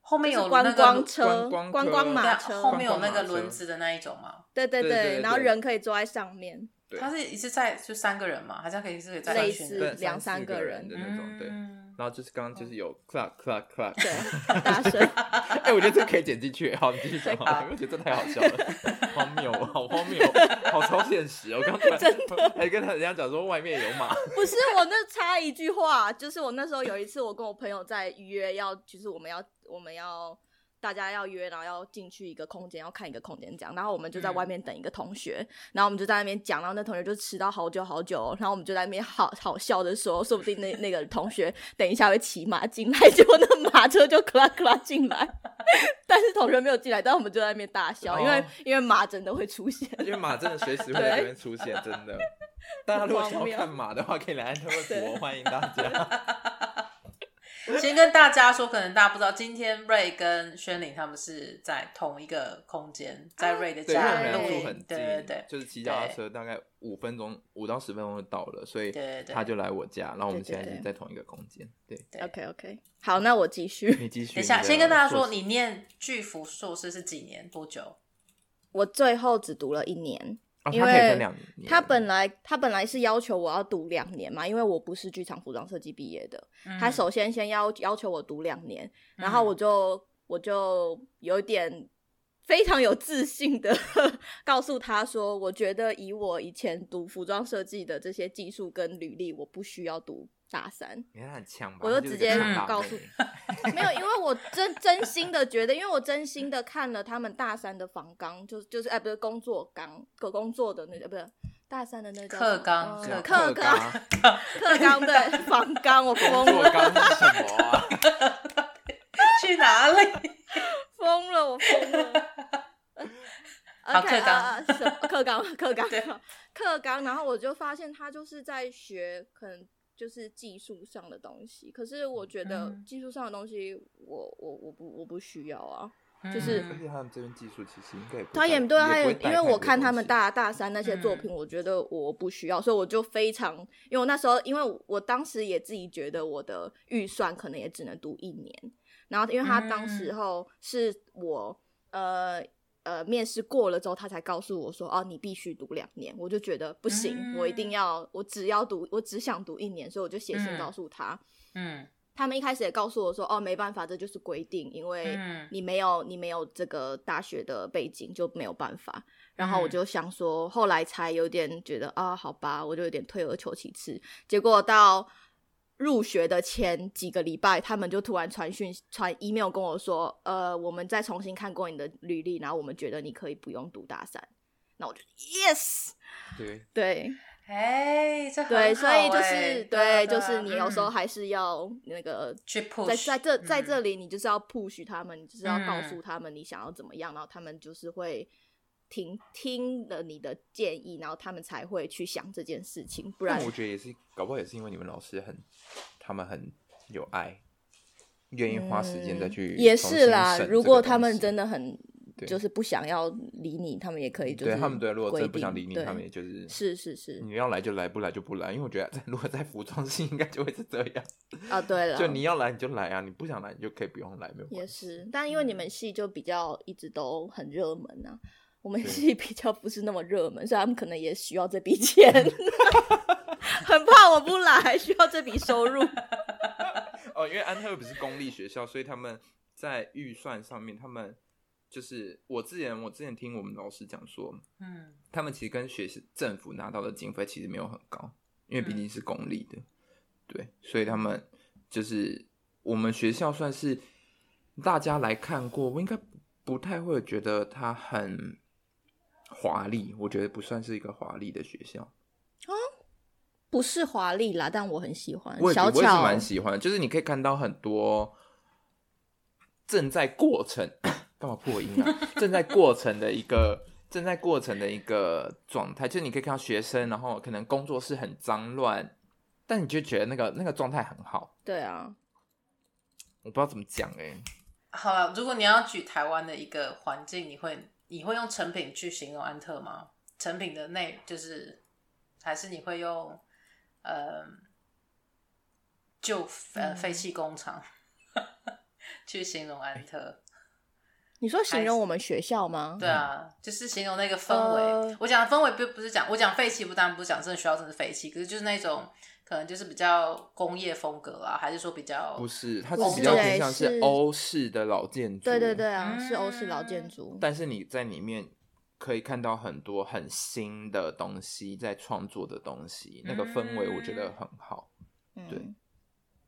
[SPEAKER 2] 后面有
[SPEAKER 3] 观光车、
[SPEAKER 1] 观
[SPEAKER 3] 光马车，
[SPEAKER 2] 后面有那个轮子的那一种嘛？
[SPEAKER 3] 对对对，然后人可以坐在上面。
[SPEAKER 2] 他是一次载就三个人嘛，还是可以是可以载
[SPEAKER 3] 类似两三个人
[SPEAKER 1] 的那种？对。然后就是刚刚就是有 clap clap clap，
[SPEAKER 3] 对，大声。
[SPEAKER 1] 哎，我觉得这个可以剪进去。好，你继续讲。好，我觉得这太好笑了，荒谬，好荒谬，好超现实。我刚刚真的 还跟他人家讲说外面有马。
[SPEAKER 3] 不是，我那插一句话，就是我那时候有一次，我跟我朋友在约要，就是我们要我们要。大家要约，然后要进去一个空间，要看一个空间，这样。然后我们就在外面等一个同学，嗯、然后我们就在那边讲，然后那同学就迟到好久好久，然后我们就在那边好好笑的说，说不定那那个同学等一下会骑马进来，结果那马车就咔啦咔啦进来，但是同学没有进来，但我们就在那边大笑，哦、因为因为马真的会出现，
[SPEAKER 1] 因为马真的随时会 在这边出现，真的。大家如果想要看马的话，可以来安特卫普，欢迎大家。
[SPEAKER 2] 先跟大家说，可能大家不知道，今天瑞跟轩宁他们是在同一个空间，在瑞的家
[SPEAKER 1] 里，
[SPEAKER 2] 对对对，
[SPEAKER 1] 就是骑脚踏车大概五分钟，五到十分钟就到了，所以他就来我家，然后我们现在是在同一个空间，对
[SPEAKER 3] ，OK OK，好，那我继续，
[SPEAKER 1] 你继续，
[SPEAKER 2] 等一下，先跟大家说，你念巨幅硕士是几年？多久？
[SPEAKER 3] 我最后只读了一年。因为他本来他本来是要求我要读两年嘛，因为我不是剧场服装设计毕业的。嗯、他首先先要要求我读两年，然后我就、嗯、我就有点非常有自信的 告诉他说，我觉得以我以前读服装设计的这些技术跟履历，我不需要读。大三，
[SPEAKER 1] 你看很强吧？
[SPEAKER 3] 我就直接告诉，没有，因为我真真心的觉得，因为我真心的看了他们大三的房纲，就就是哎，不是工作岗，可工作的那个，不是大三的那个
[SPEAKER 2] 课纲，
[SPEAKER 3] 课纲，课纲对房纲，我疯了，
[SPEAKER 1] 什么啊？
[SPEAKER 2] 去哪里？
[SPEAKER 3] 疯了，我疯了。
[SPEAKER 2] 好，课纲，
[SPEAKER 3] 课纲，课纲，课纲，然后我就发现他就是在学，可能。就是技术上的东西，可是我觉得技术上的东西我，我我我不我不需要啊。嗯、就是
[SPEAKER 1] 而且他们这边技术其实应该
[SPEAKER 3] 他也对，他也因为我看他们大大三那些作品，我觉得我不需要，嗯、所以我就非常，因为我那时候，因为我当时也自己觉得我的预算可能也只能读一年，然后因为他当时候是我、嗯、呃。呃，面试过了之后，他才告诉我说：“哦，你必须读两年。”我就觉得不行，嗯、我一定要，我只要读，我只想读一年，所以我就写信告诉他。嗯，他们一开始也告诉我说，哦，没办法，这就是规定，因为你没有你没有这个大学的背景就没有办法。然后我就想说，后来才有点觉得啊，好吧，我就有点退而求其次。结果到入学的前几个礼拜，他们就突然传讯传 email 跟我说，呃，我们再重新看过你的履历，然后我们觉得你可以不用读大三。那我就 yes，
[SPEAKER 1] 对
[SPEAKER 3] 对。
[SPEAKER 2] 哎，这
[SPEAKER 3] 对，所以就是对，就是你有时候还是要那个
[SPEAKER 2] 去 push，
[SPEAKER 3] 在在这在这里，你就是要 push 他们，你就是要告诉他们你想要怎么样，然后他们就是会听听了你的建议，然后他们才会去想这件事情。不然
[SPEAKER 1] 我觉得也是，搞不好也是因为你们老师很，他们很有爱，愿意花时间再去。
[SPEAKER 3] 也是啦，如果他们真的很。就是不想要理你，他们也可以。就是
[SPEAKER 1] 对他们对，如果真的不想理你，他们也就是
[SPEAKER 3] 是是是，
[SPEAKER 1] 你要来就来，不来就不来。因为我觉得，如果在服装系，应该就会是这样
[SPEAKER 3] 啊。对了，
[SPEAKER 1] 就你要来你就来啊，你不想来你就可以不用来，没有。
[SPEAKER 3] 也是，但因为你们系就比较一直都很热门啊，我们系比较不是那么热门，所以他们可能也需要这笔钱，很怕我不来，需要这笔收入。
[SPEAKER 1] 哦，因为安特卫普是公立学校，所以他们在预算上面，他们。就是我之前，我之前听我们老师讲说，嗯，他们其实跟学习政府拿到的经费其实没有很高，因为毕竟是公立的，嗯，对，所以他们就是我们学校算是大家来看过，我应该不太会觉得它很华丽，我觉得不算是一个华丽的学校，
[SPEAKER 3] 哦，不是华丽啦，但我很喜欢，
[SPEAKER 1] 我也
[SPEAKER 3] 小巧
[SPEAKER 1] 我也是蛮喜欢，就是你可以看到很多正在过程。干嘛破音啊？正在过程的一个，正在过程的一个状态，就是你可以看到学生，然后可能工作室很脏乱，但你就觉得那个那个状态很好。
[SPEAKER 3] 对啊，
[SPEAKER 1] 我不知道怎么讲哎、欸。
[SPEAKER 2] 好了，如果你要举台湾的一个环境，你会你会用成品去形容安特吗？成品的内就是，还是你会用呃旧呃废弃工厂 去形容安特？
[SPEAKER 3] 你说形容我们学校吗？
[SPEAKER 2] 对啊，就是形容那个氛围。呃、我讲的氛围不不是讲我讲废弃，不当然不是讲真的学校真的废弃，可是就是那种可能就是比较工业风格啊，还是说比较
[SPEAKER 1] 不是，它是比较偏向是欧式的老建筑。
[SPEAKER 3] 对对对啊，嗯、是欧式老建筑。
[SPEAKER 1] 但是你在里面可以看到很多很新的东西，在创作的东西，那个氛围我觉得很好。嗯、对，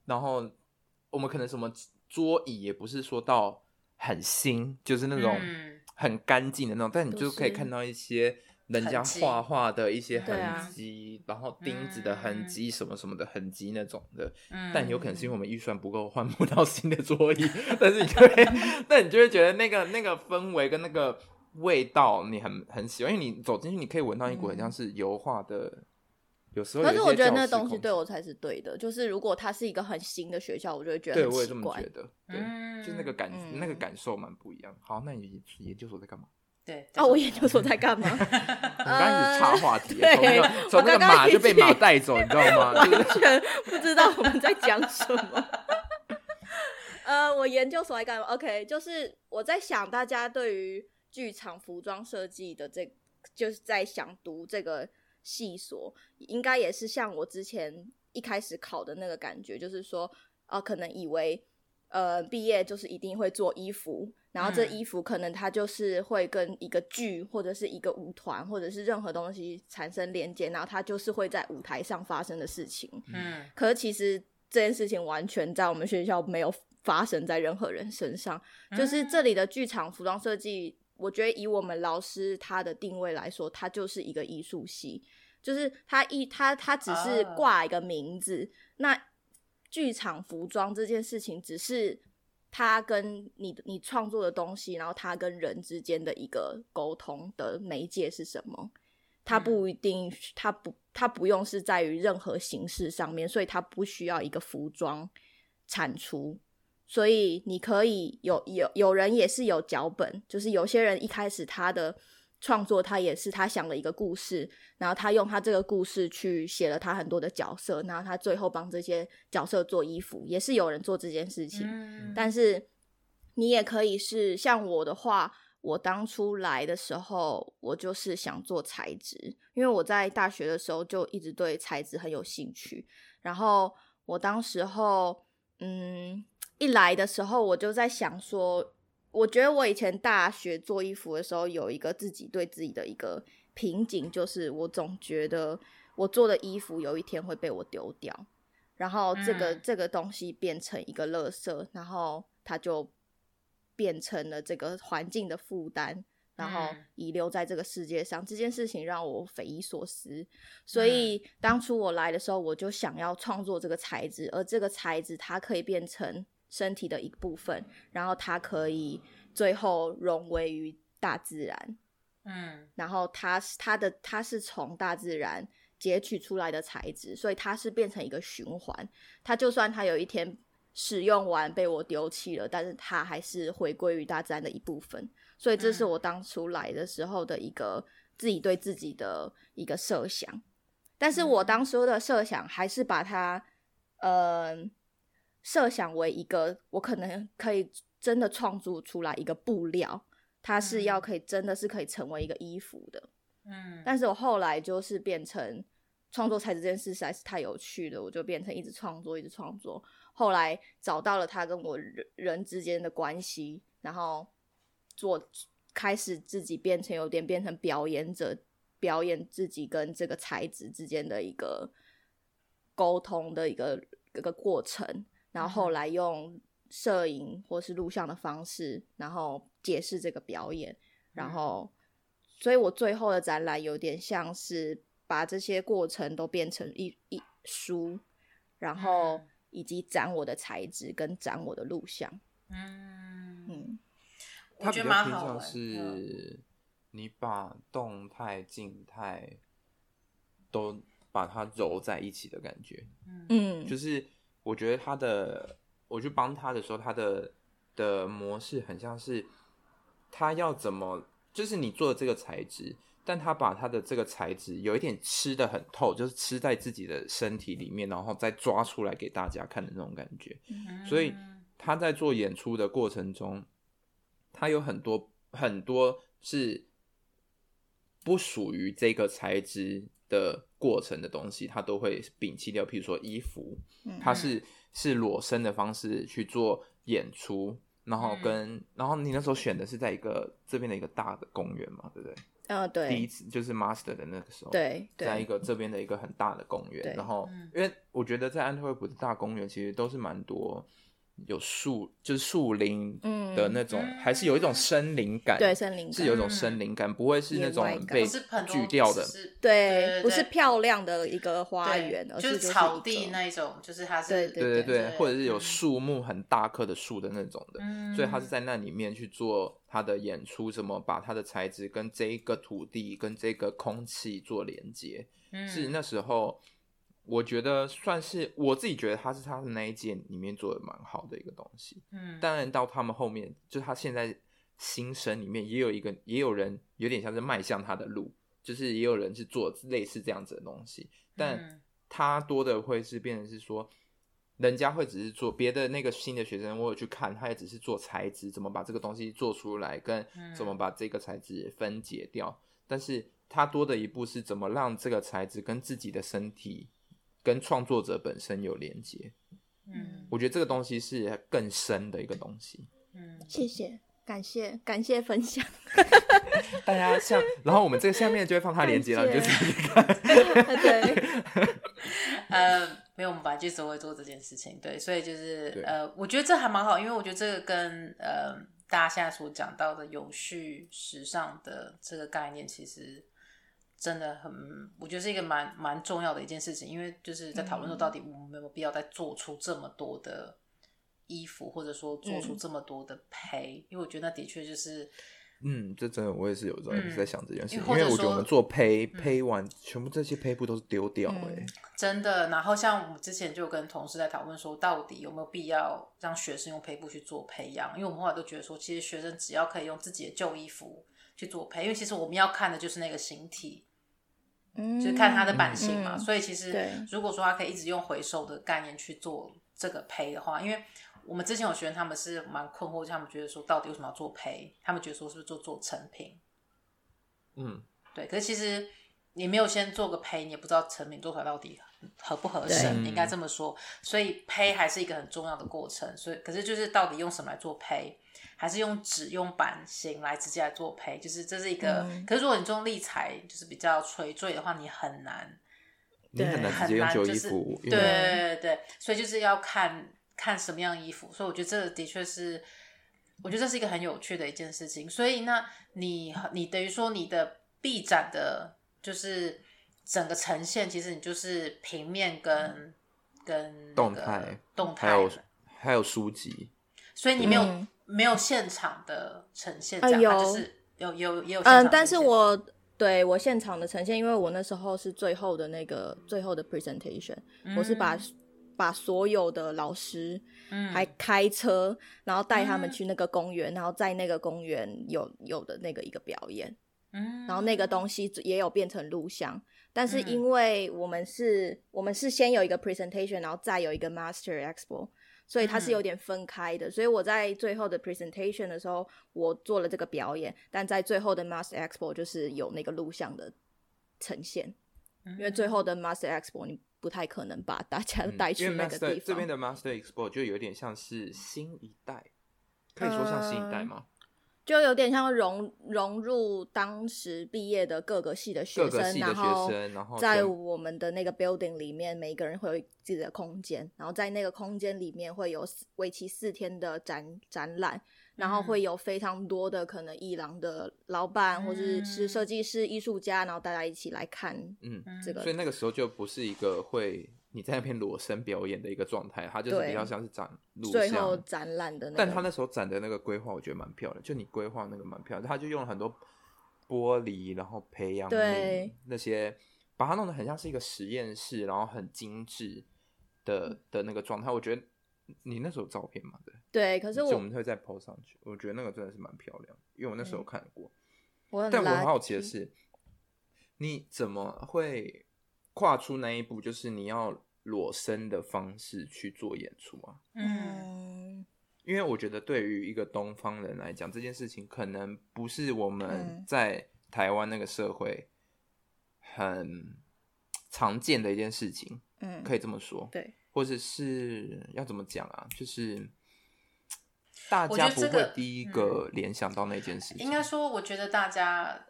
[SPEAKER 1] 然后我们可能什么桌椅也不是说到。很新，就是那种很干净的那种，嗯、但你就可以看到一些人家画画的一些痕迹，啊、然后钉子的痕迹，什么什么的痕迹那种的。嗯、但有可能是因为我们预算不够，换不到新的桌椅。嗯、但是你就会，但你就会觉得那个那个氛围跟那个味道，你很很喜欢，因为你走进去，你可以闻到一股很像是油画的。有时候有，可是
[SPEAKER 3] 我觉得那东西对我才是对的，就是如果它是一个很新的学校，我就会觉得很奇怪。
[SPEAKER 1] 对，我也这么觉得。对，嗯、就那个感，嗯、那个感受蛮不一样。好，那你研究所在干嘛？
[SPEAKER 2] 对
[SPEAKER 3] 啊，我研究所在干嘛？
[SPEAKER 1] 你刚开始插话题，从、呃、那个从那个马就被马带走，你知道吗？
[SPEAKER 3] 完全不知道我们在讲什么。呃，我研究所在干嘛？OK，就是我在想，大家对于剧场服装设计的这，就是在想读这个。系所应该也是像我之前一开始考的那个感觉，就是说，呃，可能以为，呃，毕业就是一定会做衣服，然后这衣服可能它就是会跟一个剧或者是一个舞团或者是任何东西产生连接，然后它就是会在舞台上发生的事情。嗯，可是其实这件事情完全在我们学校没有发生在任何人身上，就是这里的剧场服装设计。我觉得以我们老师他的定位来说，它就是一个艺术系，就是他一他他只是挂一个名字。Uh. 那剧场服装这件事情，只是他跟你你创作的东西，然后他跟人之间的一个沟通的媒介是什么？他不一定，他不他不用是在于任何形式上面，所以他不需要一个服装产出。所以你可以有有有人也是有脚本，就是有些人一开始他的创作，他也是他想了一个故事，然后他用他这个故事去写了他很多的角色，然后他最后帮这些角色做衣服，也是有人做这件事情。嗯。但是你也可以是像我的话，我当初来的时候，我就是想做材质，因为我在大学的时候就一直对材质很有兴趣，然后我当时候。嗯，一来的时候我就在想说，我觉得我以前大学做衣服的时候，有一个自己对自己的一个瓶颈，就是我总觉得我做的衣服有一天会被我丢掉，然后这个、嗯、这个东西变成一个垃圾，然后它就变成了这个环境的负担。然后遗留在这个世界上，这件事情让我匪夷所思。所以当初我来的时候，我就想要创作这个材质，而这个材质它可以变成身体的一部分，然后它可以最后融为于大自然。嗯，然后它是它的它是从大自然截取出来的材质，所以它是变成一个循环。它就算它有一天使用完被我丢弃了，但是它还是回归于大自然的一部分。所以这是我当初来的时候的一个自己对自己的一个设想，但是我当初的设想还是把它，呃，设想为一个我可能可以真的创作出来一个布料，它是要可以真的是可以成为一个衣服的，嗯，但是我后来就是变成创作材质这件事实在是太有趣了，我就变成一直创作一直创作，后来找到了他跟我人人之间的关系，然后。做开始自己变成有点变成表演者，表演自己跟这个材质之间的一个沟通的一个一个过程，然后后来用摄影或是录像的方式，然后解释这个表演，然后，所以我最后的展览有点像是把这些过程都变成一一书，然后以及展我的材质跟展我的录像，嗯。嗯。
[SPEAKER 1] 它比较偏向是，你把动态、静态都把它揉在一起的感觉。嗯，就是我觉得他的，我去帮他的时候，他的的模式很像是，他要怎么，就是你做的这个材质，但他把他的这个材质有一点吃的很透，就是吃在自己的身体里面，然后再抓出来给大家看的那种感觉。所以他在做演出的过程中。他有很多很多是不属于这个材质的过程的东西，它都会摒弃掉。譬如说衣服，它是是裸身的方式去做演出，然后跟然后你那时候选的是在一个这边的一个大的公园嘛，对不对？
[SPEAKER 3] 嗯，对。
[SPEAKER 1] 第一次就是 master 的那个时候，
[SPEAKER 3] 对，
[SPEAKER 1] 在一个这边的一个很大的公园，然后因为我觉得在安特卫普的大公园其实都是蛮多。有树，就是树林的那种，嗯、还是有一种森林感。对，森林感是有一种森林感，嗯、不会是那种被锯掉的。
[SPEAKER 3] 对，不是漂亮的一个花园，
[SPEAKER 2] 而是草地那一种，就是它是。
[SPEAKER 1] 对对对，对对对，或者是有树木很大棵的树的那种的，嗯、所以他是在那里面去做他的演出，怎么把他的材质跟这一个土地、跟这个空气做连接，嗯、是那时候。我觉得算是我自己觉得他是他的那一件里面做的蛮好的一个东西。嗯，当然到他们后面，就他现在新生里面也有一个，也有人有点像是迈向他的路，就是也有人是做类似这样子的东西。但他多的会是变成是说，人家会只是做别的那个新的学生，我有去看，他也只是做材质，怎么把这个东西做出来，跟怎么把这个材质分解掉。但是他多的一步是怎么让这个材质跟自己的身体。跟创作者本身有连接，嗯，我觉得这个东西是更深的一个东西，
[SPEAKER 3] 嗯，谢谢，感谢，感谢分享，
[SPEAKER 1] 大家像，然后我们这个下面就会放它连接了，谢你就自己看，
[SPEAKER 2] 对，呃，没有，我们本来就只会做这件事情，对，所以就是，呃，我觉得这还蛮好，因为我觉得这个跟呃大家现在所讲到的永续时尚的这个概念，其实。真的很，我觉得是一个蛮蛮重要的一件事情，因为就是在讨论说，到底我们有没有必要再做出这么多的衣服，或者说做出这么多的胚？嗯、因为我觉得那的确就是，
[SPEAKER 1] 嗯，这真的我也是有时候一直在想这件事情，嗯、因为我觉得我们做胚胚完，全部这些胚布都是丢掉哎、欸嗯，
[SPEAKER 2] 真的。然后像我们之前就跟同事在讨论说，到底有没有必要让学生用胚布去做培养？因为我们后来都觉得说，其实学生只要可以用自己的旧衣服去做胚，因为其实我们要看的就是那个形体。就是看它的版型嘛，嗯、所以其实如果说他可以一直用回收的概念去做这个胚的话，因为我们之前有学员他们是蛮困惑，他们觉得说到底为什么要做胚？他们觉得说是不是做做成品？嗯，对。可是其实你没有先做个胚，你也不知道成品做出来到底合不合身，应该这么说。所以胚还是一个很重要的过程。所以，可是就是到底用什么来做胚，还是用纸、用版型来直接来做配？就是这是一个。嗯、可是如果你用立裁，就是比较垂坠的话，你很难，
[SPEAKER 1] 你很难直接用旧衣服。
[SPEAKER 2] 对对对对，所以就是要看看什么样的衣服。所以我觉得这的确是，我觉得这是一个很有趣的一件事情。所以那你你等于说你的臂展的，就是。整个呈现其实你就是平面跟、嗯、跟动态动态，
[SPEAKER 1] 还有还有书籍，
[SPEAKER 2] 所以你没有、嗯、没有现场的呈现，这样、呃、就是有有也有嗯，
[SPEAKER 3] 但是我对我现场的呈现，因为我那时候是最后的那个最后的 presentation，、嗯、我是把把所有的老师嗯。还开车，然后带他们去那个公园，嗯、然后在那个公园有有的那个一个表演，嗯，然后那个东西也有变成录像。但是因为我们是，嗯、我们是先有一个 presentation，然后再有一个 master expo，所以它是有点分开的。嗯、所以我在最后的 presentation 的时候，我做了这个表演，但在最后的 master expo 就是有那个录像的呈现。嗯、因为最后的 master expo 你不太可能把大家带去那个地方。
[SPEAKER 1] 这边的 master expo 就有点像是新一代，可以说像新一代吗？呃
[SPEAKER 3] 就有点像融融入当时毕业的各个系的学生，
[SPEAKER 1] 学生
[SPEAKER 3] 然后在我们的那个 building 里面，每一个人会有自己的空间，然后在那个空间里面会有为期四天的展展览，然后会有非常多的可能艺廊的老板、嗯、或者是是设计师、艺术家，然后大家一起来看，嗯，这个，
[SPEAKER 1] 所以那个时候就不是一个会。你在那边裸身表演的一个状态，它就是比较像是展录像，
[SPEAKER 3] 最后展览的那个。
[SPEAKER 1] 但他那时候展的那个规划，我觉得蛮漂亮。就你规划那个蛮漂亮，他就用了很多玻璃，然后培养皿那些，把它弄得很像是一个实验室，然后很精致的的那个状态。我觉得你那时候照片嘛？对，
[SPEAKER 3] 对。可是我，
[SPEAKER 1] 我们会再 po 上去。我觉得那个真的是蛮漂亮，因为我那时候看过。我但我很好奇的是，你怎么会？跨出那一步，就是你要裸身的方式去做演出啊。嗯，因为我觉得对于一个东方人来讲，这件事情可能不是我们在台湾那个社会很常见的一件事情。嗯，可以这么说。对，或者是要怎么讲啊？就是大家不会第一个联想到那件事情。
[SPEAKER 2] 应该说，我觉得大家。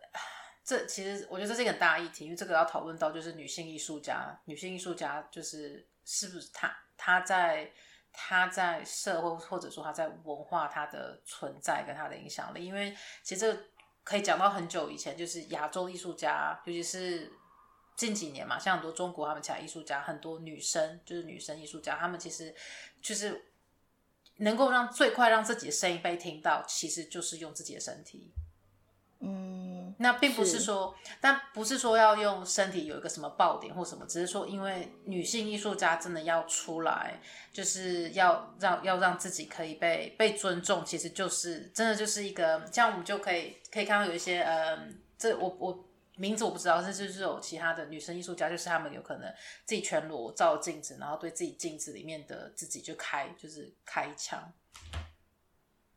[SPEAKER 2] 这其实我觉得这是一个很大的议题，因为这个要讨论到就是女性艺术家，女性艺术家就是是不是她她在她在社会或者说她在文化她的存在跟她的影响力，因为其实这个可以讲到很久以前，就是亚洲艺术家，尤其是近几年嘛，像很多中国他们其他艺术家，很多女生就是女生艺术家，他们其实就是能够让最快让自己的声音被听到，其实就是用自己的身体。嗯，那并不是说，是但不是说要用身体有一个什么爆点或什么，只是说，因为女性艺术家真的要出来，就是要让要让自己可以被被尊重，其实就是真的就是一个，这样我们就可以可以看到有一些，嗯，这我我名字我不知道，但是就是有其他的女生艺术家，就是他们有可能自己全裸照镜子，然后对自己镜子里面的自己就开就是开枪。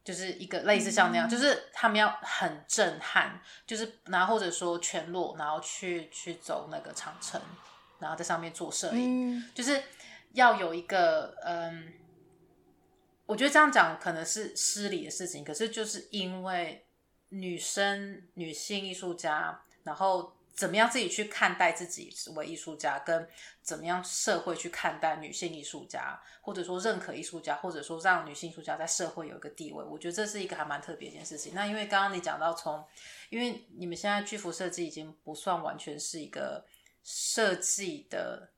[SPEAKER 2] 就是一个类似像那样，嗯、就是他们要很震撼，就是然后或者说全裸，然后去去走那个长城，然后在上面做摄影，嗯、就是要有一个嗯，我觉得这样讲可能是失礼的事情，可是就是因为女生女性艺术家，然后。怎么样自己去看待自己为艺术家，跟怎么样社会去看待女性艺术家，或者说认可艺术家，或者说让女性艺术家在社会有一个地位，我觉得这是一个还蛮特别的一件事情。那因为刚刚你讲到从，因为你们现在巨幅设计已经不算完全是一个设计的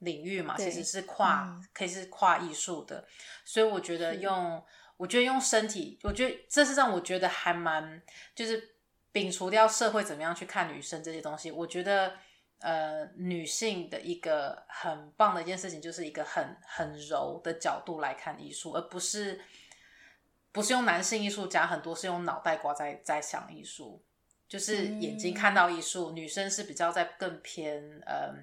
[SPEAKER 2] 领域嘛，其实是跨、嗯、可以是跨艺术的，所以我觉得用，我觉得用身体，我觉得这是让我觉得还蛮就是。摒除掉社会怎么样去看女生这些东西，我觉得，呃，女性的一个很棒的一件事情，就是一个很很柔的角度来看艺术，而不是不是用男性艺术家，很多是用脑袋瓜在在想艺术，就是眼睛看到艺术，嗯、女生是比较在更偏呃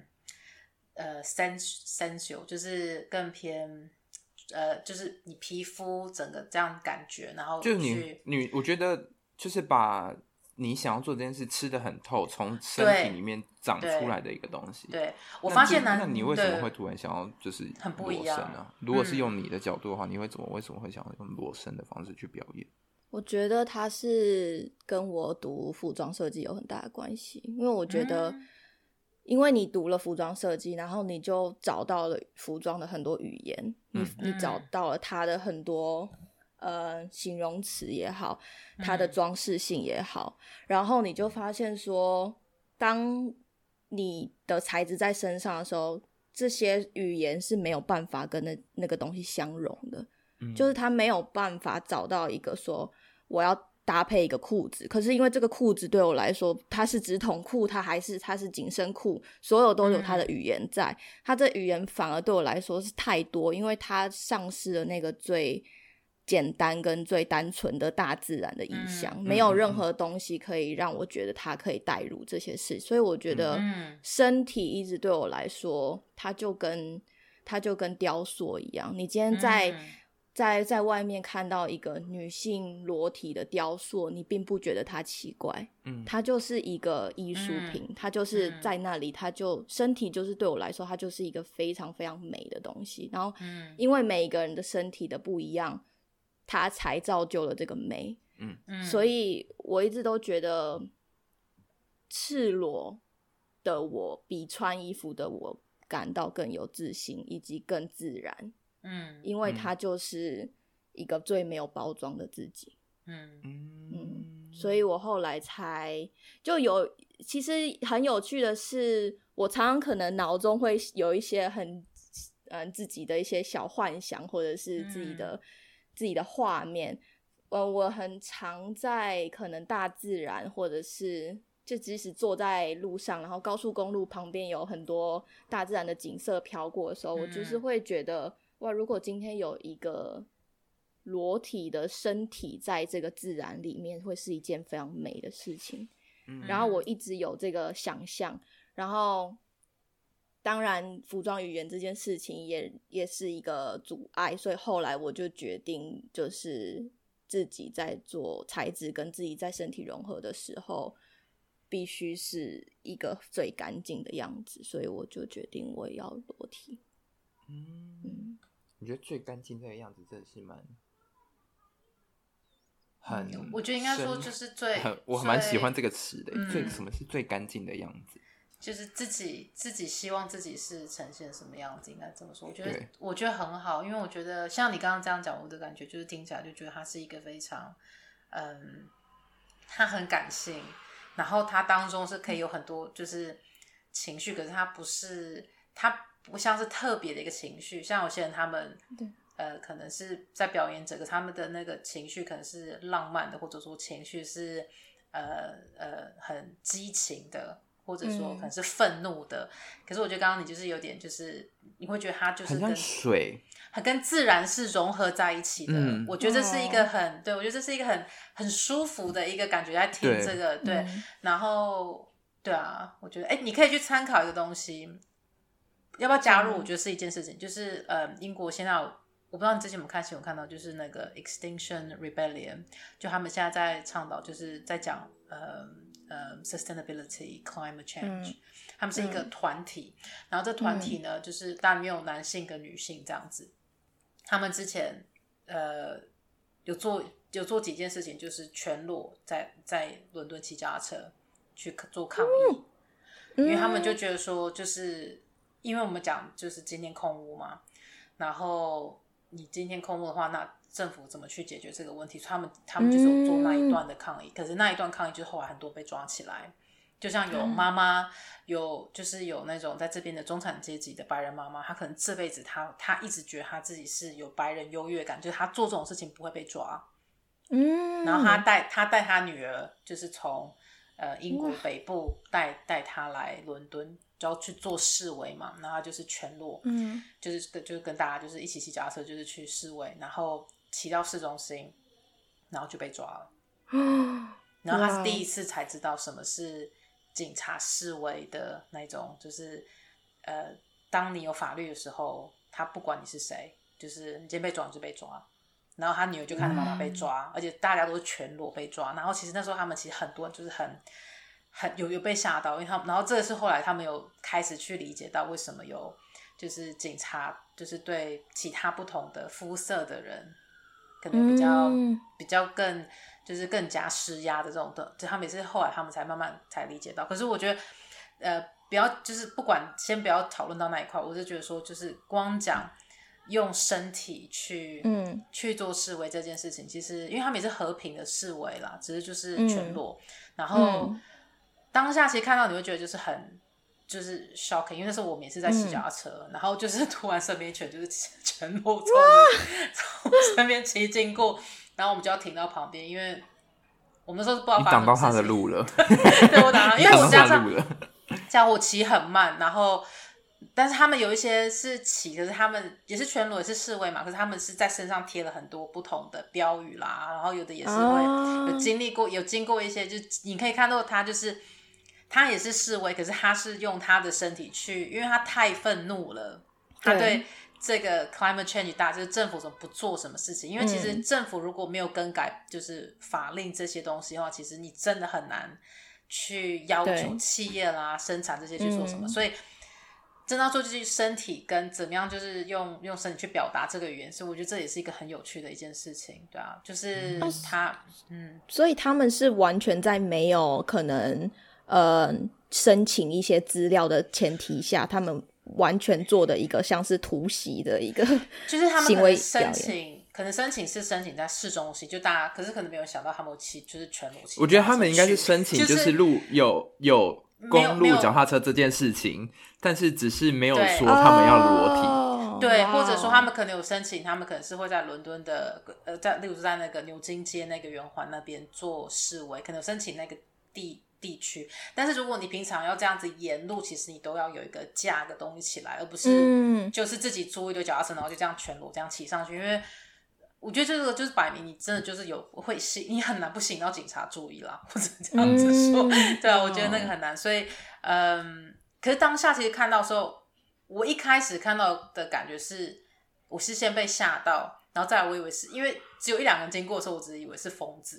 [SPEAKER 2] 呃 sens sensual，就是更偏呃，就是你皮肤整个这样感觉，然后
[SPEAKER 1] 就女女，我觉得就是把。你想要做这件事吃的很透，从身体里面长出来的一个东西。
[SPEAKER 2] 对，对我发现呢，
[SPEAKER 1] 那你为什么会突然想要就是
[SPEAKER 2] 很不一样
[SPEAKER 1] 呢？如果是用你的角度的话，嗯、你会怎么？为什么会想要用裸身的方式去表演？
[SPEAKER 3] 我觉得它是跟我读服装设计有很大的关系，因为我觉得，因为你读了服装设计，然后你就找到了服装的很多语言，嗯、你你找到了它的很多。呃，形容词也好，它的装饰性也好，嗯、然后你就发现说，当你的材质在身上的时候，这些语言是没有办法跟那那个东西相融的，嗯、就是它没有办法找到一个说我要搭配一个裤子，可是因为这个裤子对我来说，它是直筒裤，它还是它是紧身裤，所有都有它的语言在，嗯、它这语言反而对我来说是太多，因为它丧失了那个最。简单跟最单纯的大自然的意象，嗯、没有任何东西可以让我觉得它可以带入这些事，所以我觉得身体一直对我来说，它就跟它就跟雕塑一样。你今天在、嗯、在在外面看到一个女性裸体的雕塑，你并不觉得它奇怪，嗯，它就是一个艺术品，它就是在那里，它就身体就是对我来说，它就是一个非常非常美的东西。然后，因为每一个人的身体的不一样。它才造就了这个美，嗯，所以我一直都觉得赤裸的我比穿衣服的我感到更有自信，以及更自然，嗯，因为它就是一个最没有包装的自己，嗯。嗯，所以我后来才就有，其实很有趣的是，我常常可能脑中会有一些很嗯自己的一些小幻想，或者是自己的。自己的画面，呃，我很常在可能大自然，或者是就即使坐在路上，然后高速公路旁边有很多大自然的景色飘过的时候，嗯、我就是会觉得，哇，如果今天有一个裸体的身体在这个自然里面，会是一件非常美的事情。嗯、然后我一直有这个想象，然后。当然，服装语言这件事情也也是一个阻碍，所以后来我就决定，就是自己在做材质跟自己在身体融合的时候，必须是一个最干净的样子，所以我就决定我也要裸体。
[SPEAKER 1] 嗯，嗯，我觉得最干净这个样子真的是蛮很，
[SPEAKER 2] 我觉得应该说就是最，
[SPEAKER 1] 我蛮喜欢这个词的，嗯、最什么是最干净的样子？
[SPEAKER 2] 就是自己自己希望自己是呈现什么样子，应该这么说。我觉得我觉得很好，因为我觉得像你刚刚这样讲，我的感觉就是听起来就觉得他是一个非常，嗯，他很感性，然后他当中是可以有很多就是情绪，可是他不是他不像是特别的一个情绪，像有些人他们对呃可能是在表演者，可他们的那个情绪可能是浪漫的，或者说情绪是呃呃很激情的。或者说可能是愤怒的，嗯、可是我觉得刚刚你就是有点，就是你会觉得它就是跟
[SPEAKER 1] 水，
[SPEAKER 2] 很跟自然是融合在一起的。嗯、我觉得这是一个很，哦、对我觉得这是一个很很舒服的一个感觉，在听这个，对。然后，对啊，我觉得，哎，你可以去参考一个东西，要不要加入？我觉得是一件事情，嗯、就是呃，英国现在我不知道你之前有没有看新闻看到，就是那个 Extinction Rebellion，就他们现在在倡导，就是在讲呃。呃、uh，sustainability climate change，、嗯、他们是一个团体，嗯、然后这团体呢，嗯、就是当然没有男性跟女性这样子。他们之前呃有做有做几件事情，就是全裸在在伦敦骑脚踏车去做抗议，嗯、因为他们就觉得说，就是因为我们讲就是今天空屋嘛，然后你今天空屋的话，那政府怎么去解决这个问题？他们他们就是有做那一段的抗议，嗯、可是那一段抗议就是后来很多被抓起来，就像有妈妈，嗯、有就是有那种在这边的中产阶级的白人妈妈，她可能这辈子她她一直觉得她自己是有白人优越感，就是她做这种事情不会被抓。嗯，然后她带她带她女儿，就是从呃英国北部带带她来伦敦。就要去做示威嘛，然后就是全裸，嗯，就是跟就是跟大家就是一起骑脚踏车，就是去示威，然后骑到市中心，然后就被抓了。然后他是第一次才知道什么是警察示威的那种，就是呃，当你有法律的时候，他不管你是谁，就是你今天被抓就被抓，然后他女儿就看着妈妈被抓，嗯、而且大家都是全裸被抓。然后其实那时候他们其实很多人就是很很有有被吓到，因为他们然后这是后来他们有开始去理解到为什么有就是警察就是对其他不同的肤色的人可能比较、嗯、比较更就是更加施压的这种的，就他们也是后来他们才慢慢才理解到。可是我觉得呃不要就是不管先不要讨论到那一块，我是觉得说就是光讲。用身体去，嗯，去做示威这件事情，其实因为他们也是和平的示威啦，只是就是全裸。嗯、然后、嗯、当下其实看到你会觉得就是很就是 shocking，因为那时候我们也是在骑脚踏车，嗯、然后就是 突然身边一群就是 全裸从 从身边骑经过，然后我们就要停到旁边，因为我们那时候是不知道
[SPEAKER 1] 挡到他的路了，
[SPEAKER 2] 对，我挡到，因为我加上加我骑很慢，然后。但是他们有一些是骑，可是他们也是全裸，也是示威嘛。可是他们是在身上贴了很多不同的标语啦，然后有的也是会有经历过，有经过一些，就你可以看到他就是他也是示威，可是他是用他的身体去，因为他太愤怒了，他对这个 climate change 大，就是政府怎么不做什么事情？因为其实政府如果没有更改就是法令这些东西的话，其实你真的很难去要求企业啦生产这些去做什么，所以。真的要做就是身体跟怎么样，就是用用身体去表达这个语言，所以我觉得这也是一个很有趣的一件事情，对啊，就是他，嗯，
[SPEAKER 3] 所以他们是完全在没有可能呃申请一些资料的前提下，他们完全做的一个像是突袭的一个，
[SPEAKER 2] 就是他们行为申请，可能申请是申请在市中心，就大家，可是可能没有想到他们有骑就是全裸骑，
[SPEAKER 1] 我觉得他们应该是申请就是路有有公路脚踏车这件事情。但是只是没有说他们要裸体，
[SPEAKER 2] 对，对，或者说他们可能有申请，他们可能是会在伦敦的呃，在例如在那个牛津街那个圆环那边做示威，可能申请那个地地区。但是如果你平常要这样子沿路，其实你都要有一个架个东西起来，而不是就是自己租一堆脚踏车，然后就这样全裸这样骑上去。因为我觉得这个就是摆明你真的就是有会吸，你很难不吸引到警察注意啦，或者这样子说，嗯、对啊，我觉得那个很难，所以嗯。可是当下其实看到的时候，我一开始看到的感觉是，我是先被吓到，然后再来我以为是因为只有一两个人经过的时候，我只以为是疯子，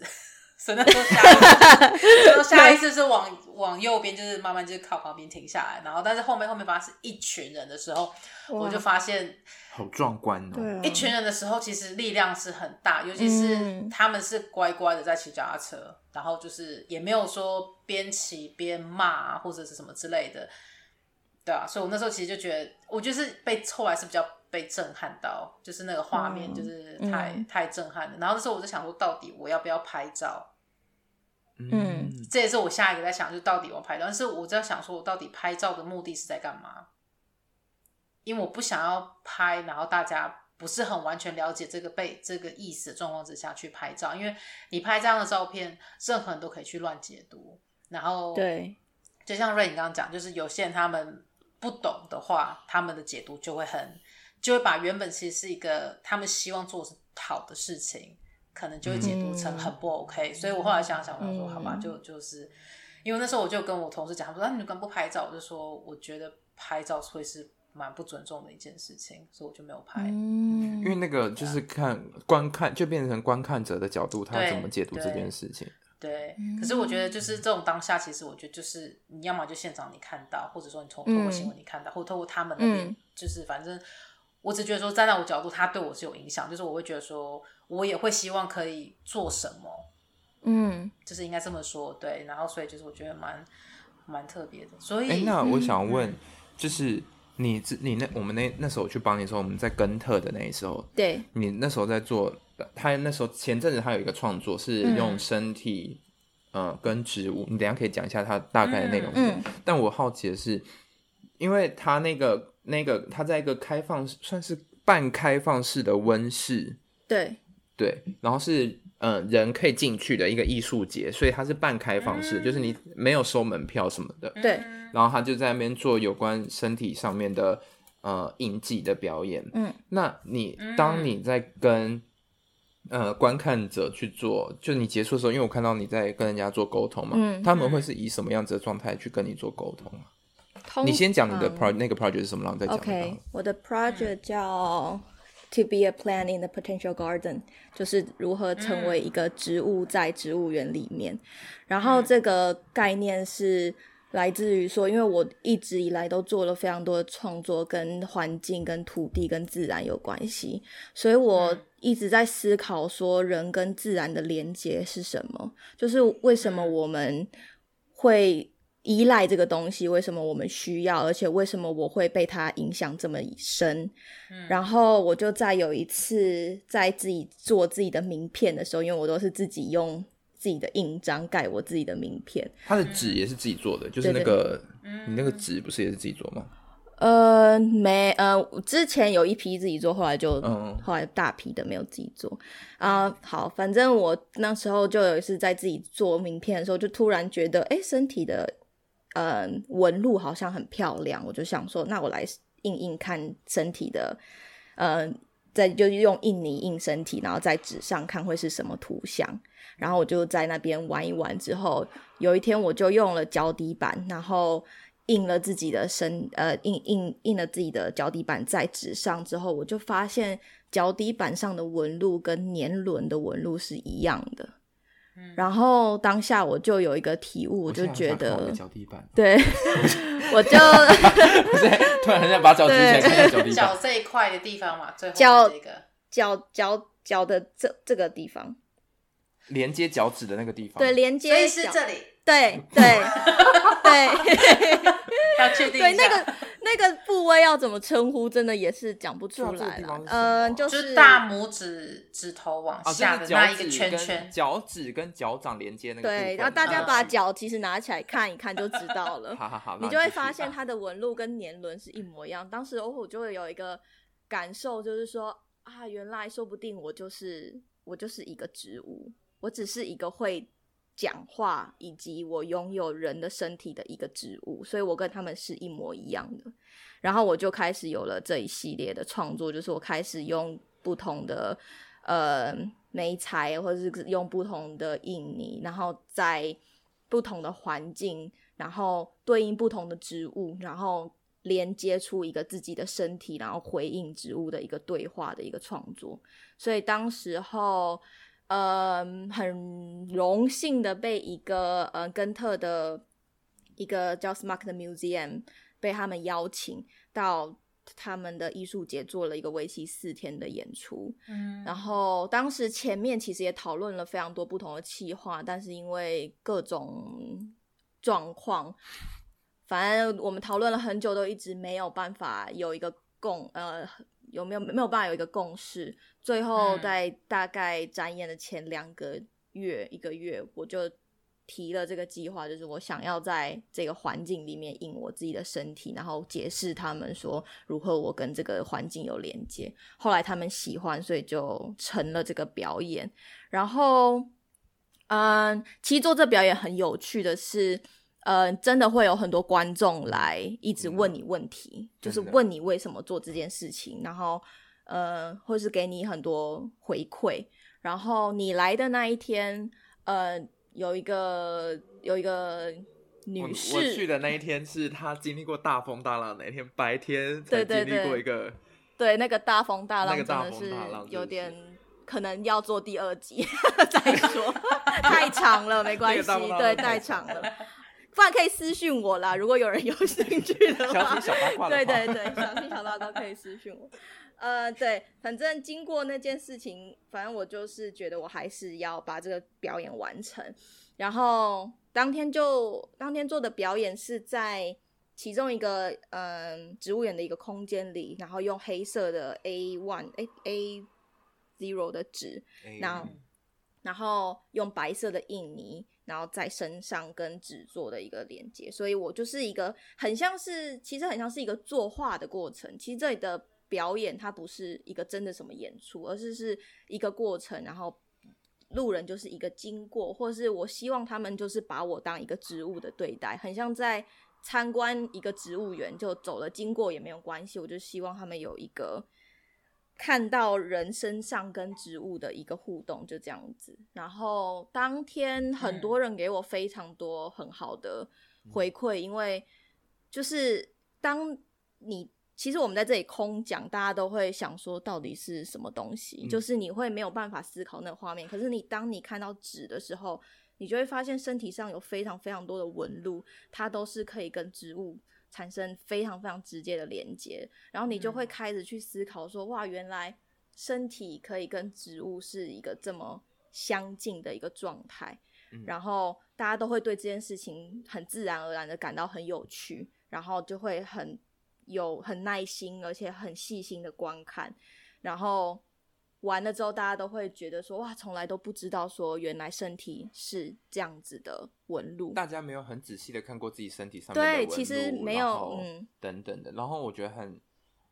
[SPEAKER 2] 所以那时候下，下意识是往往右边，就是慢慢就是靠旁边停下来，然后但是后面后面发现是一群人的时候，我就发现
[SPEAKER 1] 好壮观哦，
[SPEAKER 3] 对啊，
[SPEAKER 2] 一群人的时候其实力量是很大，尤其是他们是乖乖的在骑脚踏车，然后就是也没有说边骑边骂或者是什么之类的。对啊，所以我那时候其实就觉得，我就是被后来是比较被震撼到，就是那个画面就是太、嗯、太震撼了。然后那时候我就想说，到底我要不要拍照？嗯，这也是我下一个在想，就到底我拍照。但是我在想说，我到底拍照的目的是在干嘛？因为我不想要拍，然后大家不是很完全了解这个被这个意思的状况之下去拍照，因为你拍这样的照片，任何人都可以去乱解读。然后对，就像瑞你刚刚讲，就是有些人他们。不懂的话，他们的解读就会很，就会把原本其实是一个他们希望做好的事情，可能就会解读成很不 OK。嗯、所以我后来想想，我说好吧，就就是，因为那时候我就跟我同事讲，他说啊，你干嘛不拍照？我就说我觉得拍照会是蛮不尊重的一件事情，所以我就没有拍。
[SPEAKER 3] 嗯，
[SPEAKER 1] 因为那个就是看观看，就变成观看者的角度，他怎么解读这件事情。
[SPEAKER 2] 对，可是我觉得就是这种当下，其实我觉得就是你要么就现场你看到，或者说你从透过新闻你看到，或者透过他们那边，就是反正我只觉得说站在我角度，他对我是有影响，就是我会觉得说我也会希望可以做什么，嗯，就是应该这么说，对，然后所以就是我觉得蛮蛮特别的，所以，
[SPEAKER 1] 哎，那我想问，就是你你那我们那那时候去帮你的时候，我们在根特的那时候，
[SPEAKER 3] 对，
[SPEAKER 1] 你那时候在做。他那时候前阵子他有一个创作是用身体，嗯、呃，跟植物。你等一下可以讲一下他大概的内容是。嗯嗯、但我好奇的是，因为他那个那个他在一个开放算是半开放式的温室，
[SPEAKER 3] 对
[SPEAKER 1] 对，然后是嗯、呃、人可以进去的一个艺术节，所以它是半开放式，嗯、就是你没有收门票什么的。
[SPEAKER 3] 对，
[SPEAKER 1] 然后他就在那边做有关身体上面的呃印记的表演。嗯，那你当你在跟呃，观看者去做，就你结束的时候，因为我看到你在跟人家做沟通嘛，嗯、他们会是以什么样子的状态去跟你做沟通啊？通你先讲你的 pro、嗯、那个 project 是什么，然后再讲。
[SPEAKER 3] OK，我的 project 叫 To be a plant in the potential garden，就是如何成为一个植物在植物园里面。然后这个概念是来自于说，因为我一直以来都做了非常多的创作，跟环境、跟土地、跟自然有关系，所以我一直在思考说，人跟自然的连接是什么？就是为什么我们会。依赖这个东西，为什么我们需要？而且为什么我会被它影响这么深？嗯，然后我就在有一次在自己做自己的名片的时候，因为我都是自己用自己的印章盖我自己的名片。
[SPEAKER 1] 它的纸也是自己做的，就是那个你那个纸不是也是自己做吗？
[SPEAKER 3] 呃，没，呃，之前有一批自己做，后来就后来大批的没有自己做啊。好，反正我那时候就有一次在自己做名片的时候，就突然觉得，哎，身体的。嗯，纹路好像很漂亮，我就想说，那我来印印看身体的，嗯，再就用印泥印身体，然后在纸上看会是什么图像。然后我就在那边玩一玩之后，有一天我就用了脚底板，然后印了自己的身，呃，印印印了自己的脚底板在纸上之后，我就发现脚底板上的纹路跟年轮的纹路是一样的。然后当下我就有一个体悟，我就觉得脚底板，对，我就
[SPEAKER 1] 不是突然很想把脚举起来看脚底板，
[SPEAKER 2] 脚这一块的地方嘛，最后脚
[SPEAKER 3] 脚脚脚的这这个地方，
[SPEAKER 1] 连接脚趾的那个地方，
[SPEAKER 3] 对，连接，
[SPEAKER 2] 所以是这里，
[SPEAKER 3] 对对对，
[SPEAKER 2] 要确定
[SPEAKER 3] 对那个。那个部位要怎么称呼，真的也是讲不出来了。嗯，就是
[SPEAKER 2] 大拇指指头往下的那一个圈圈，
[SPEAKER 1] 脚趾跟脚掌连接那个。
[SPEAKER 3] 对，然后大家把脚其实拿起来看一看就知道了。好好好，你就会发现它的纹路跟年轮是一模一样。当时我就会有一个感受，就是说啊，原来说不定我就是我就是一个植物，我只是一个会。讲话以及我拥有人的身体的一个植物，所以我跟他们是一模一样的。然后我就开始有了这一系列的创作，就是我开始用不同的呃媒材，或者是用不同的印泥，然后在不同的环境，然后对应不同的植物，然后连接出一个自己的身体，然后回应植物的一个对话的一个创作。所以当时候。呃，很荣幸的被一个呃根特的一个叫 Smart 的 Museum 被他们邀请到他们的艺术节做了一个为期四天的演出。嗯，然后当时前面其实也讨论了非常多不同的企划，但是因为各种状况，反正我们讨论了很久，都一直没有办法有一个共呃。有没有没有办法有一个共识？最后在大概展演的前两个月、一个月，我就提了这个计划，就是我想要在这个环境里面印我自己的身体，然后解释他们说如何我跟这个环境有连接。后来他们喜欢，所以就成了这个表演。然后，嗯，其实做这表演很有趣的是。呃，真的会有很多观众来一直问你问题，嗯、就是问你为什么做这件事情，然后呃，或是给你很多回馈。然后你来的那一天，呃，有一个有一个女士，
[SPEAKER 1] 我，我去的那一天是她经历过大风大浪那一天，白天才经历过一个，
[SPEAKER 3] 对，对，对，对，那个大风大浪真的是有点可能要做第二集 再说，太长了，没关系，对，太长了。不然可以私信我啦，如果有人有兴趣的
[SPEAKER 1] 话。
[SPEAKER 3] 对对对，小心小八卦可以私信我。呃，对，反正经过那件事情，反正我就是觉得我还是要把这个表演完成。然后当天就当天做的表演是在其中一个嗯、呃、植物园的一个空间里，然后用黑色的 A one A A zero 的纸，然后然后用白色的印泥。然后在身上跟纸做的一个连接，所以我就是一个很像是，其实很像是一个作画的过程。其实这里的表演它不是一个真的什么演出，而是是一个过程。然后路人就是一个经过，或是我希望他们就是把我当一个植物的对待，很像在参观一个植物园，就走了经过也没有关系。我就希望他们有一个。看到人身上跟植物的一个互动，就这样子。然后当天很多人给我非常多很好的回馈，因为就是当你其实我们在这里空讲，大家都会想说到底是什么东西，嗯、就是你会没有办法思考那个画面。可是你当你看到纸的时候，你就会发现身体上有非常非常多的纹路，它都是可以跟植物产生非常非常直接的连接。然后你就会开始去思考说，哇，原来身体可以跟植物是一个这么相近的一个状态。嗯、然后大家都会对这件事情很自然而然的感到很有趣，然后就会很。有很耐心，而且很细心的观看，然后完了之后，大家都会觉得说：“哇，从来都不知道说原来身体是这样子的纹路。”
[SPEAKER 1] 大家没有很仔细的看过自己身体上面的纹路，
[SPEAKER 3] 对，其实没有，嗯，
[SPEAKER 1] 等等的。然后我觉得很，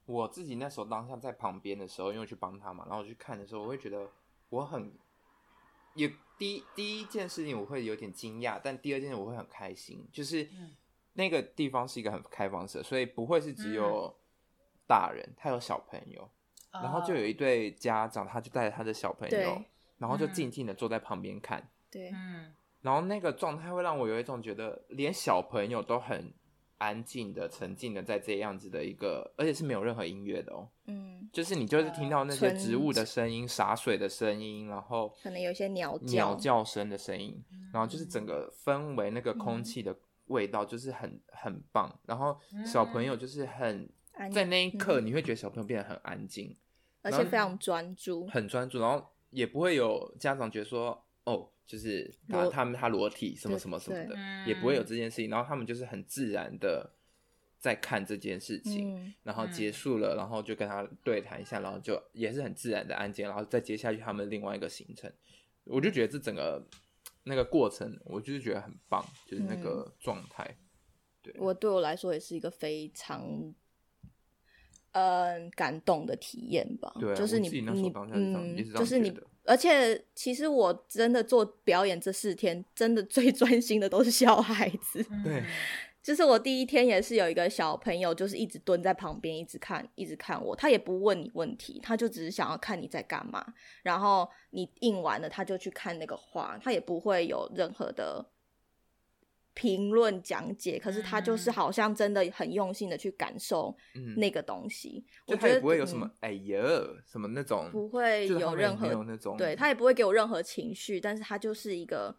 [SPEAKER 1] 我自己那时候当下在旁边的时候，因为去帮他嘛，然后我去看的时候，我会觉得我很也第一第一件事情我会有点惊讶，但第二件事我会很开心，就是。嗯那个地方是一个很开放式，所以不会是只有大人，嗯、他有小朋友，然后就有一对家长，他就带着他的小朋友，然后就静静的坐在旁边看，
[SPEAKER 3] 对，嗯，
[SPEAKER 1] 然后那个状态会让我有一种觉得，连小朋友都很安静的、沉静的在这样子的一个，而且是没有任何音乐的哦，
[SPEAKER 3] 嗯，
[SPEAKER 1] 就是你就是听到那些植物的声音、洒水的声音，然后
[SPEAKER 3] 可能有些鸟
[SPEAKER 1] 鸟叫声的声音，然后就是整个氛围那个空气的。嗯味道就是很很棒，然后小朋友就是很、嗯、在那一刻，你会觉得小朋友变得很安静，
[SPEAKER 3] 而且非常专注，
[SPEAKER 1] 很专注，然后也不会有家长觉得说哦，就是他他们他裸体什么什么什么的，也不会有这件事情，然后他们就是很自然的在看这件事情，嗯、然后结束了，然后就跟他对谈一下，然后就也是很自然的安静，然后再接下去他们另外一个行程，我就觉得这整个。那个过程，我就是觉得很棒，就是那个状态。嗯、对，
[SPEAKER 3] 我对我来说也是一个非常，嗯、呃，感动的体验吧。
[SPEAKER 1] 对、啊，
[SPEAKER 3] 就是你
[SPEAKER 1] 你
[SPEAKER 3] 嗯，就是你，而且其实我真的做表演这四天，真的最 专心的都是小孩子。
[SPEAKER 1] 对。
[SPEAKER 3] 就是我第一天也是有一个小朋友，就是一直蹲在旁边，一直看，一直看我。他也不问你问题，他就只是想要看你在干嘛。然后你印完了，他就去看那个画，他也不会有任何的评论讲解。可是他就是好像真的很用心的去感受那个东西。
[SPEAKER 1] 嗯、我觉得就他不会有什么、嗯、哎呀什么那种，
[SPEAKER 3] 不会有任何
[SPEAKER 1] 有那种，
[SPEAKER 3] 对，他也不会给我任何情绪，但是他就是一个。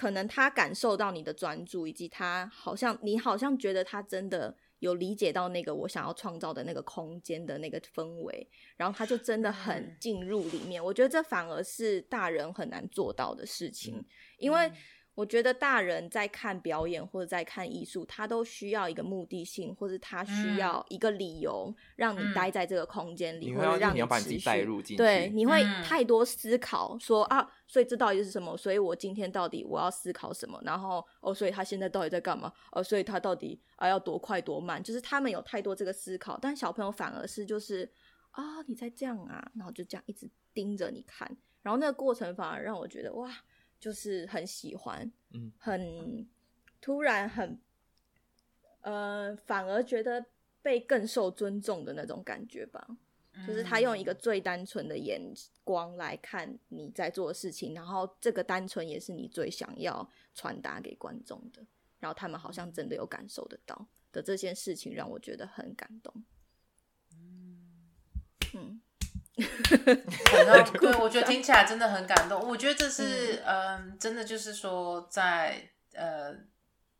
[SPEAKER 3] 可能他感受到你的专注，以及他好像你好像觉得他真的有理解到那个我想要创造的那个空间的那个氛围，然后他就真的很进入里面。我觉得这反而是大人很难做到的事情，因为。我觉得大人在看表演或者在看艺术，他都需要一个目的性，或者他需要一个理由让你待在这个空间里，嗯、或者让你持续。对，你会太多思考说，说、嗯、啊，所以这到底是什么？所以我今天到底我要思考什么？然后哦，所以他现在到底在干嘛？哦，所以他到底啊要多快多慢？就是他们有太多这个思考，但小朋友反而是就是啊，你在这样啊，然后就这样一直盯着你看，然后那个过程反而让我觉得哇。就是很喜欢，嗯，很突然很，呃，反而觉得被更受尊重的那种感觉吧。嗯，就是他用一个最单纯的眼光来看你在做的事情，然后这个单纯也是你最想要传达给观众的，然后他们好像真的有感受得到的这件事情，让我觉得很感动。嗯。嗯
[SPEAKER 2] 对，我觉得 听起来真的很感动。我觉得这是，嗯、呃，真的就是说在，在呃，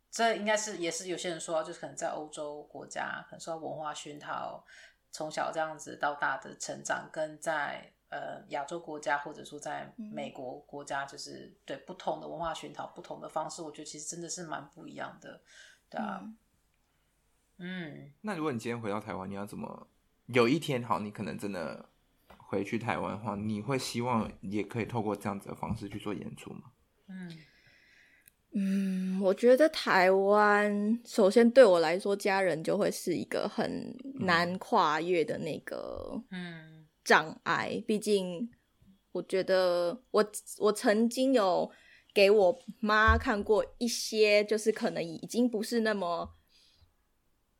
[SPEAKER 2] 这应该是也是有些人说，就是可能在欧洲国家，可能受文化熏陶，从小这样子到大的成长，跟在呃亚洲国家，或者说在美国国家，就是对不同的文化熏陶，不同的方式，我觉得其实真的是蛮不一样的，对啊。嗯。嗯，
[SPEAKER 1] 那如果你今天回到台湾，你要怎么？有一天，好，你可能真的。回去台湾的话，你会希望也可以透过这样子的方式去做演出吗？
[SPEAKER 3] 嗯嗯，我觉得台湾首先对我来说，家人就会是一个很难跨越的那个嗯障碍。毕竟，我觉得我我曾经有给我妈看过一些，就是可能已经不是那么。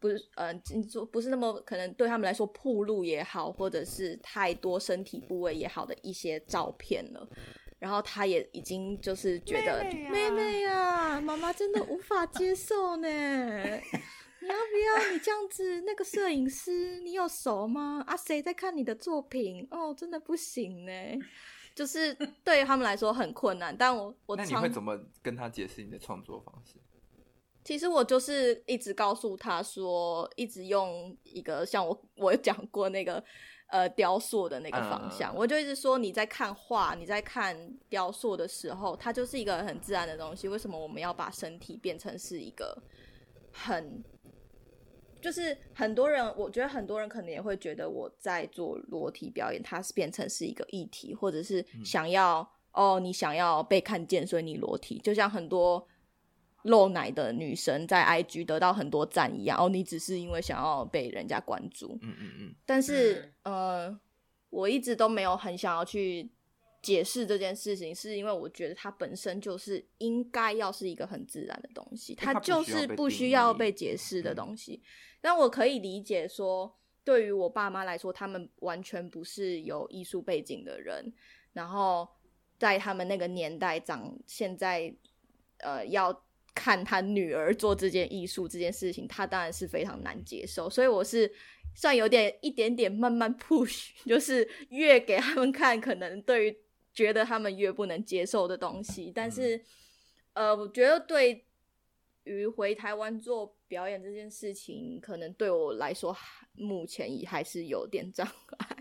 [SPEAKER 3] 不是，呃，你说不是那么可能对他们来说铺路也好，或者是太多身体部位也好的一些照片了，然后他也已经就是觉得妹妹啊，妈妈真的无法接受呢。你要不要？你这样子，那个摄影师你有熟吗？啊，谁在看你的作品？哦，真的不行呢，就是对于他们来说很困难。但我我
[SPEAKER 1] 那你会怎么跟他解释你的创作方式？
[SPEAKER 3] 其实我就是一直告诉他说，一直用一个像我我讲过那个呃雕塑的那个方向，uh, 我就一直说你在看画，你在看雕塑的时候，它就是一个很自然的东西。为什么我们要把身体变成是一个很，就是很多人，我觉得很多人可能也会觉得我在做裸体表演，它是变成是一个议题，或者是想要、嗯、哦，你想要被看见，所以你裸体，就像很多。露奶的女生在 IG 得到很多赞一样，哦，你只是因为想要被人家关注，
[SPEAKER 1] 嗯嗯嗯。
[SPEAKER 3] 但是，呃，我一直都没有很想要去解释这件事情，是因为我觉得它本身就是应该要是一个很自然的东西，它就是不需要被解释的东西。但我可以理解说，对于我爸妈来说，他们完全不是有艺术背景的人，然后在他们那个年代长，现在，呃，要。看他女儿做这件艺术这件事情，他当然是非常难接受，所以我是算有点一点点慢慢 push，就是越给他们看，可能对于觉得他们越不能接受的东西。但是，嗯、呃，我觉得对于回台湾做表演这件事情，可能对我来说，目前也还是有点障碍。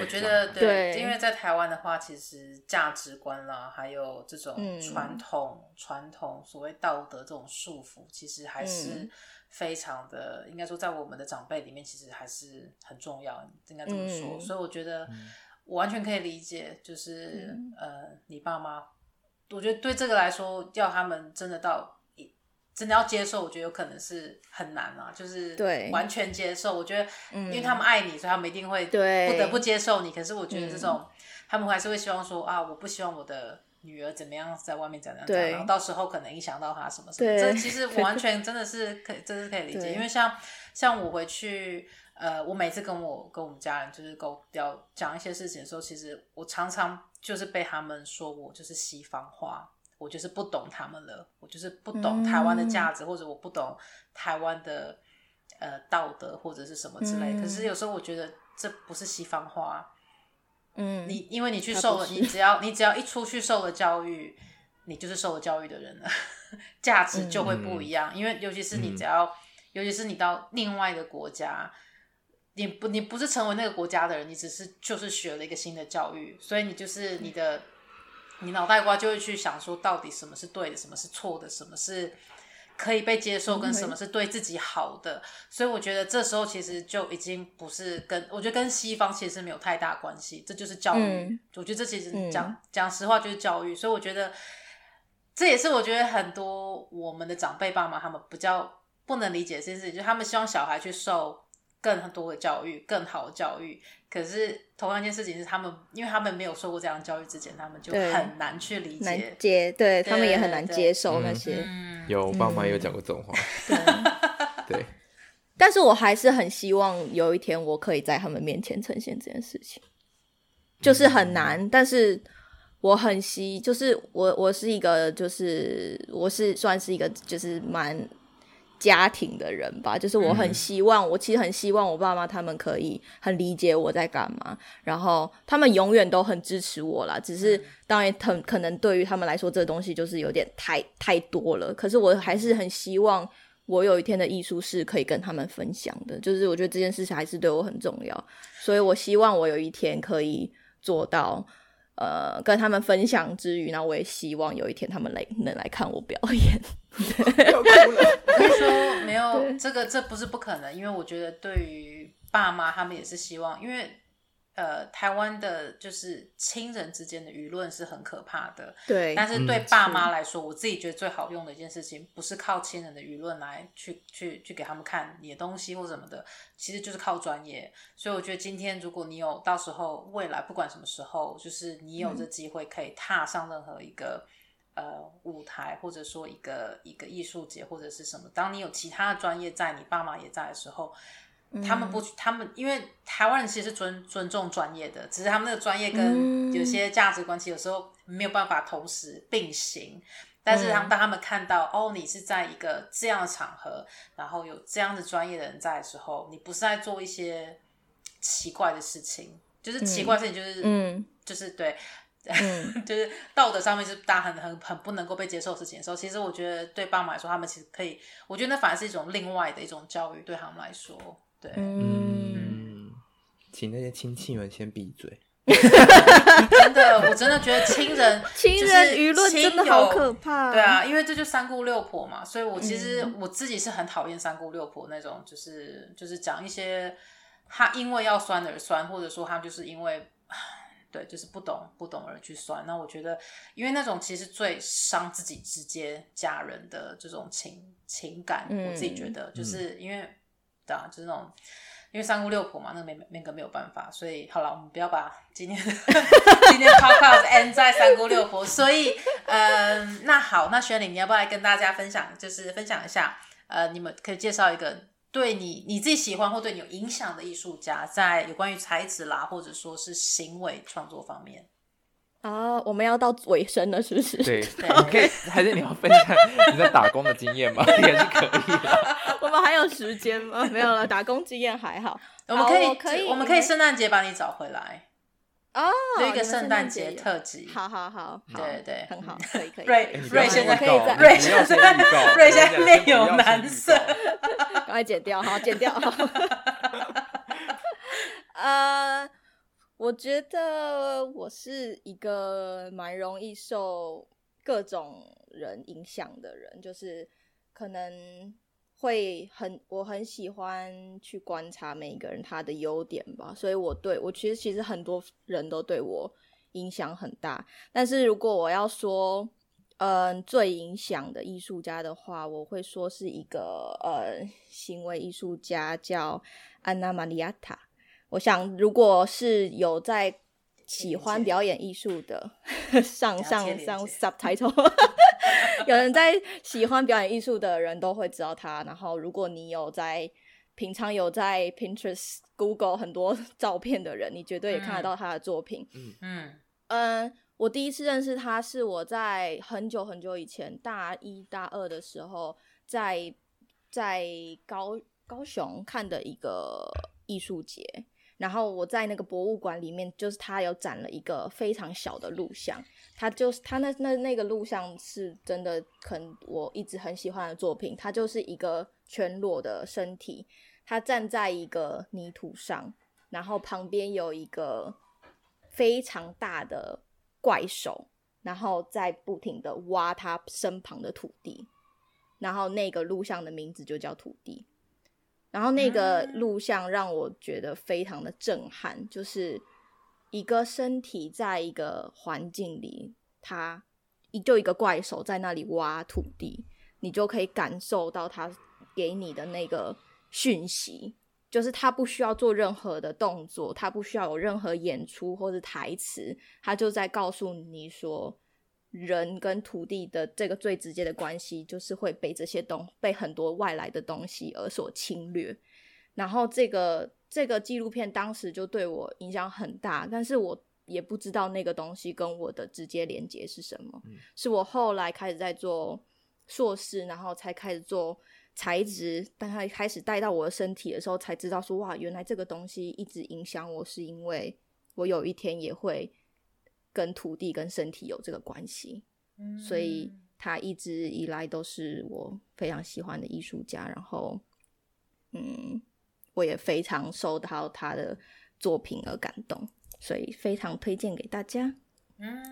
[SPEAKER 2] 我觉得。对，对，因为在台湾的话，其实价值观啦，还有这种传统、嗯、传统所谓道德这种束缚，其实还是非常的，嗯、应该说在我们的长辈里面，其实还是很重要，应该这么说。嗯、所以我觉得我完全可以理解，就是、嗯、呃，你爸妈，我觉得对这个来说，要他们真的到。真的要接受，我觉得有可能是很难啊，就是完全接受。我觉得，因为他们爱你，所以他们一定会不得不接受你。可是我觉得这种，他们还是会希望说啊，我不希望我的女儿怎么样，在外面怎样怎样，然后到时候可能影响到她什么什么。这其实 完全真的是可以，真的是可以理解。因为像像我回去，呃，我每次跟我跟我们家人就是沟要讲一些事情的时候，其实我常常就是被他们说我就是西方化。我就是不懂他们了，我就是不懂台湾的价值，嗯、或者我不懂台湾的呃道德或者是什么之类。嗯、可是有时候我觉得这不是西方化，嗯，你因为你去受了，你只要你只要一出去受了教育，你就是受了教育的人了，价值就会不一样。嗯、因为尤其是你只要，嗯、尤其是你到另外一个国家，你不你不是成为那个国家的人，你只是就是学了一个新的教育，所以你就是你的。嗯你脑袋瓜就会去想说，到底什么是对的，什么是错的，什么是可以被接受，跟什么是对自己好的。所以我觉得这时候其实就已经不是跟我觉得跟西方其实没有太大关系，这就是教育。嗯、我觉得这其实讲讲实话就是教育。所以我觉得这也是我觉得很多我们的长辈爸妈他们比较不能理解这件事情，就是他们希望小孩去受更多的教育，更好的教育。可是同样一件事情是，他们因为他们没有受过这样的教育之前，他们就很难去理解，难
[SPEAKER 3] 接，对，他们也很难接受那些。
[SPEAKER 1] 嗯、有我爸妈有讲过这种话，对。对
[SPEAKER 3] 但是我还是很希望有一天我可以在他们面前呈现这件事情，就是很难，嗯、但是我很希，就是我我是一个，就是我是算是一个，就是蛮。家庭的人吧，就是我很希望，嗯、我其实很希望我爸妈他们可以很理解我在干嘛，然后他们永远都很支持我啦。只是当然，很可能对于他们来说，这东西就是有点太太多了。可是我还是很希望我有一天的艺术是可以跟他们分享的，就是我觉得这件事情还是对我很重要，所以我希望我有一天可以做到。呃，跟他们分享之余，那我也希望有一天他们来能来看我表演。
[SPEAKER 1] 要哭了，
[SPEAKER 2] 可以说没有这个，这不是不可能，因为我觉得对于爸妈，他们也是希望，因为。呃，台湾的就是亲人之间的舆论是很可怕的，
[SPEAKER 3] 对。
[SPEAKER 2] 但是对爸妈来说，嗯、我自己觉得最好用的一件事情，不是靠亲人的舆论来去去去给他们看你的东西或什么的，其实就是靠专业。所以我觉得今天如果你有到时候未来不管什么时候，就是你有这机会可以踏上任何一个、嗯、呃舞台，或者说一个一个艺术节或者是什么，当你有其他的专业在，你爸妈也在的时候。他们不，他们因为台湾人其实是尊尊重专业的，只是他们那个专业跟有些价值观其实有时候没有办法同时并行。但是当当他们看到、嗯、哦，你是在一个这样的场合，然后有这样的专业的人在的时候，你不是在做一些奇怪的事情，就是奇怪的事情，就是嗯，就是对。嗯，就是道德上面是大家很很很不能够被接受的事情的时候，其实我觉得对爸妈来说，他们其实可以，我觉得那反而是一种另外的一种教育，对他们来说，对，
[SPEAKER 1] 嗯，请那些亲戚们先闭嘴。
[SPEAKER 2] 真的，我真的觉得亲人
[SPEAKER 3] 亲人舆论真的好可怕，
[SPEAKER 2] 对啊，因为这就三姑六婆嘛，所以我其实我自己是很讨厌三姑六婆那种，就是就是讲一些他因为要酸而酸，或者说他就是因为。对，就是不懂不懂而去酸。那我觉得，因为那种其实最伤自己直接家人的这种情情感，嗯、我自己觉得，就是因为，嗯、对啊，就是那种，因为三姑六婆嘛，那个没那个没有办法。所以好了，我们不要把今天 今天 podcast end 在三姑六婆。所以，嗯、那好，那轩霖，你要不要来跟大家分享，就是分享一下，呃，你们可以介绍一个。对你你自己喜欢或对你有影响的艺术家，在有关于才子啦，或者说是行为创作方面
[SPEAKER 3] 啊，我们要到尾声了，是不是？
[SPEAKER 1] 对，对你可以还是你要分享你在打工的经验吗？也是可以的。
[SPEAKER 3] 我们还有时间吗？没有了，打工经验还好。
[SPEAKER 2] 我们可以，可以，我们可以圣诞节把你找回来。
[SPEAKER 3] 哦，
[SPEAKER 2] 有一个圣诞节特辑，
[SPEAKER 3] 好好好，
[SPEAKER 2] 对对，
[SPEAKER 3] 很好，可以可以。
[SPEAKER 2] 瑞瑞现在可以在，瑞现在瑞现在面有难色，
[SPEAKER 3] 赶快剪掉，好剪掉。呃，我觉得我是一个蛮容易受各种人影响的人，就是可能。会很，我很喜欢去观察每一个人他的优点吧，所以我对我其实其实很多人都对我影响很大。但是如果我要说，嗯、最影响的艺术家的话，我会说是一个呃行为艺术家叫安娜玛利亚塔。我想，如果是有在喜欢表演艺术的，上上上 subtitle。有人在喜欢表演艺术的人都会知道他。然后，如果你有在平常有在 Pinterest、Google 很多 照片的人，你绝对也看得到他的作品。嗯嗯嗯。我第一次认识他是我在很久很久以前，大一大二的时候，在在高高雄看的一个艺术节。然后我在那个博物馆里面，就是他有展了一个非常小的录像。他就是他那那那个录像是真的，很我一直很喜欢的作品。他就是一个全裸的身体，他站在一个泥土上，然后旁边有一个非常大的怪手，然后在不停的挖他身旁的土地。然后那个录像的名字就叫土地。然后那个录像让我觉得非常的震撼，就是。一个身体在一个环境里，它一就一个怪手在那里挖土地，你就可以感受到他给你的那个讯息，就是他不需要做任何的动作，他不需要有任何演出或者台词，他就在告诉你说，人跟土地的这个最直接的关系，就是会被这些东被很多外来的东西而所侵略，然后这个。这个纪录片当时就对我影响很大，但是我也不知道那个东西跟我的直接连接是什么。嗯、是我后来开始在做硕士，然后才开始做材质，当它开始带到我的身体的时候，才知道说哇，原来这个东西一直影响我，是因为我有一天也会跟土地跟身体有这个关系。嗯、所以他一直以来都是我非常喜欢的艺术家。然后，嗯。我也非常受到他的作品而感动，所以非常推荐给大家。嗯，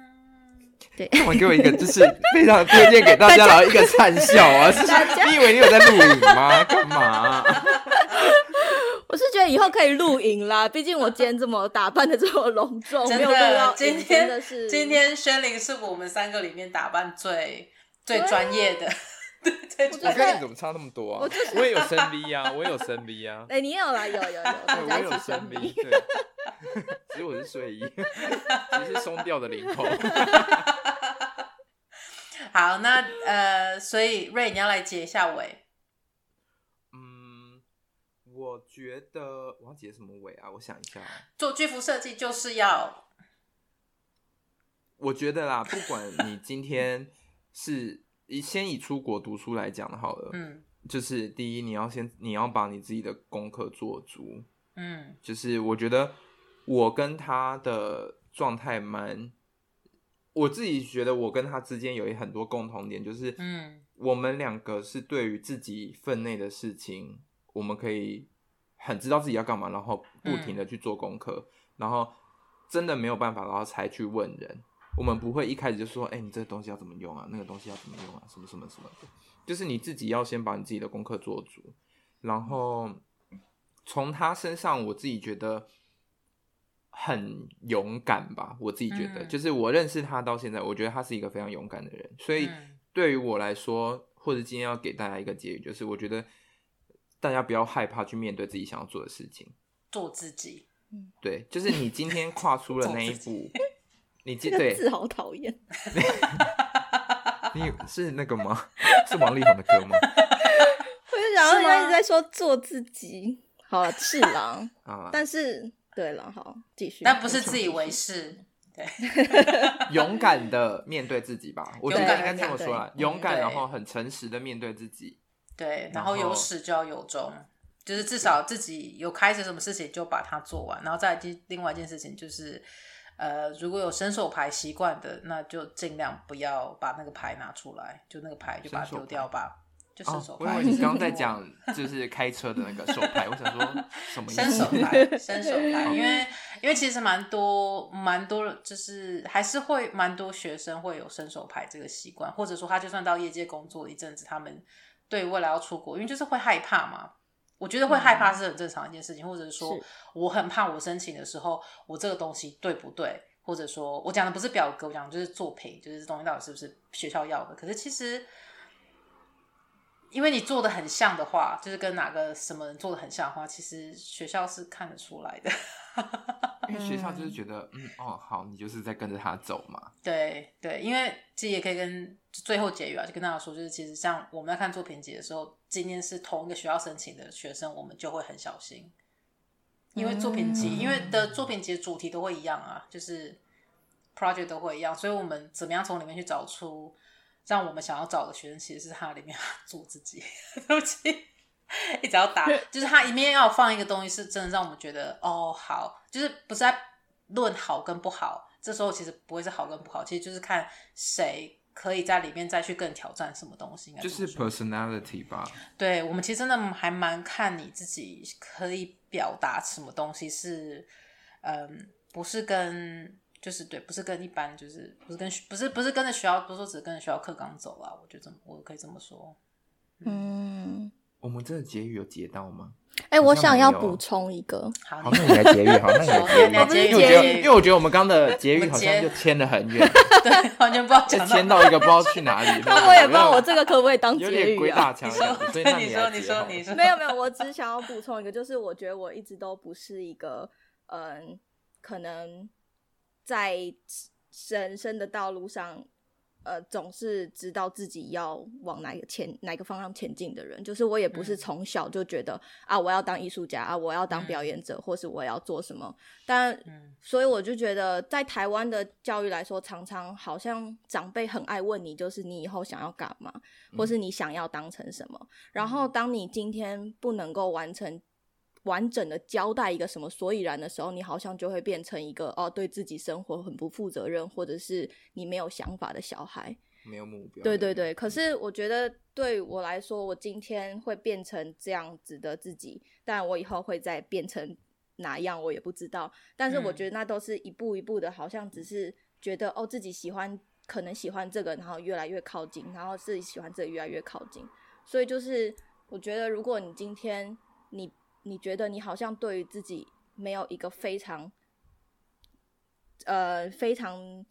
[SPEAKER 3] 对，
[SPEAKER 1] 我给我一个就是非常推荐给大家，然后一个灿笑啊！你以为你有在录影吗？干嘛啊？
[SPEAKER 3] 我是觉得以后可以录影啦，毕竟我今天这么打扮的这么隆重，
[SPEAKER 2] 真的，今天的是今天轩玲是我们三个里面打扮最最专业的。
[SPEAKER 1] 对，我跟你怎么差那么多啊？我，就是、我也有深 V 啊，我也有深 V 啊。
[SPEAKER 3] 哎、欸，你有啦，有有有，
[SPEAKER 1] 对，我有深 V。对，其实我是睡衣，只是松掉的领口。
[SPEAKER 2] 好，那呃，所以瑞，你要来结一下尾。
[SPEAKER 1] 嗯，我觉得我要结什么尾啊？我想一下，
[SPEAKER 2] 做居服设计就是要，
[SPEAKER 1] 我觉得啦，不管你今天。是以先以出国读书来讲的好了，嗯，就是第一，你要先你要把你自己的功课做足，嗯，就是我觉得我跟他的状态蛮，我自己觉得我跟他之间有一很多共同点，就是嗯，我们两个是对于自己分内的事情，我们可以很知道自己要干嘛，然后不停的去做功课，嗯，然后真的没有办法，然后才去问人。我们不会一开始就说，哎、欸，你这个东西要怎么用啊？那个东西要怎么用啊？什么什么什么的，就是你自己要先把你自己的功课做足，然后从他身上，我自己觉得很勇敢吧。我自己觉得，就是我认识他到现在，我觉得他是一个非常勇敢的人。所以对于我来说，或者今天要给大家一个结语，就是我觉得大家不要害怕去面对自己想要做的事情，
[SPEAKER 2] 做自己。
[SPEAKER 1] 对，就是你今天跨出了那一步。你今对
[SPEAKER 3] 字好讨厌，
[SPEAKER 1] 你是那个吗？是王力宏的歌吗？
[SPEAKER 3] 我就想他一直在说做自己，好了，是啦，但是对了，好继续，
[SPEAKER 2] 但不是自以为是，对，
[SPEAKER 1] 勇敢的面对自己吧，我觉得应该这么说啦，勇敢，然后很诚实的面对自己，
[SPEAKER 2] 对，然后有始就要有终，就是至少自己有开始什么事情就把它做完，然后再另外一件事情就是。呃，如果有伸手牌习惯的，那就尽量不要把那个牌拿出来，就那个牌就把它丢掉吧。就伸手牌。
[SPEAKER 1] 我以为你刚刚在 讲就是开车的那个手牌，我想说什么意思？
[SPEAKER 2] 伸手牌，伸手牌，因为因为其实蛮多蛮多，就是还是会蛮多学生会有伸手牌这个习惯，或者说他就算到业界工作一阵子，他们对未来要出国，因为就是会害怕嘛。我觉得会害怕是很正常的一件事情，嗯、或者是说我很怕我申请的时候，我这个东西对不对？或者说我讲的不是表格，我讲的就是作品，就是这东西到底是不是学校要的？可是其实，因为你做的很像的话，就是跟哪个什么人做的很像的话，其实学校是看得出来的。
[SPEAKER 1] 因为学校就是觉得，嗯，哦，好，你就是在跟着他走嘛。
[SPEAKER 2] 对对，因为其实也可以跟最后结语啊，就跟大家说，就是其实像我们在看作品集的时候，今天是同一个学校申请的学生，我们就会很小心，因为作品集，嗯、因为的作品集的主题都会一样啊，就是 project 都会一样，所以我们怎么样从里面去找出让我们想要找的学生，其实是他里面做自己，对不起。一直要打，就是它一面要放一个东西，是真的让我们觉得哦好，就是不是在论好跟不好。这时候其实不会是好跟不好，其实就是看谁可以在里面再去更挑战什么东西。
[SPEAKER 1] 应该就是 personality 吧。
[SPEAKER 2] 对，我们其实真的还蛮看你自己可以表达什么东西是，嗯，不是跟就是对，不是跟一般就是不是跟不是不是跟着学校，不是说只是跟着学校课纲走啊。我觉得这么我可以这么说，
[SPEAKER 3] 嗯。嗯
[SPEAKER 1] 我们真的结语有结到吗？
[SPEAKER 3] 哎、欸，我想要补充一个。
[SPEAKER 2] 好，
[SPEAKER 1] 那你来结语，好，那你来结语。因为我觉得，因为我觉得我们刚的结语好像就牵得很远，
[SPEAKER 2] 对，完全不知道
[SPEAKER 1] 牵到一个不知道去哪里。
[SPEAKER 3] 那我也不知道我这个可不可以当结语啊？
[SPEAKER 1] 有点鬼打墙。所以
[SPEAKER 2] 你说，你说，你说，
[SPEAKER 3] 没有没有，我只想要补充一个，就是我觉得我一直都不是一个，嗯，可能在人生的道路上。呃，总是知道自己要往哪个前哪个方向前进的人，就是我也不是从小就觉得、嗯、啊，我要当艺术家啊，我要当表演者，嗯、或是我要做什么。但、嗯、所以我就觉得，在台湾的教育来说，常常好像长辈很爱问你，就是你以后想要干嘛，或是你想要当成什么。嗯、然后当你今天不能够完成。完整的交代一个什么所以然的时候，你好像就会变成一个哦，对自己生活很不负责任，或者是你没有想法的小孩，
[SPEAKER 1] 没有目标。
[SPEAKER 3] 对对对，可是我觉得对我来说，我今天会变成这样子的自己，但我以后会再变成哪样，我也不知道。但是我觉得那都是一步一步的，好像只是觉得哦，自己喜欢，可能喜欢这个，然后越来越靠近，然后自己喜欢这个越来越靠近。所以就是我觉得，如果你今天你。你觉得你好像对于自己没有一个非常，呃，非常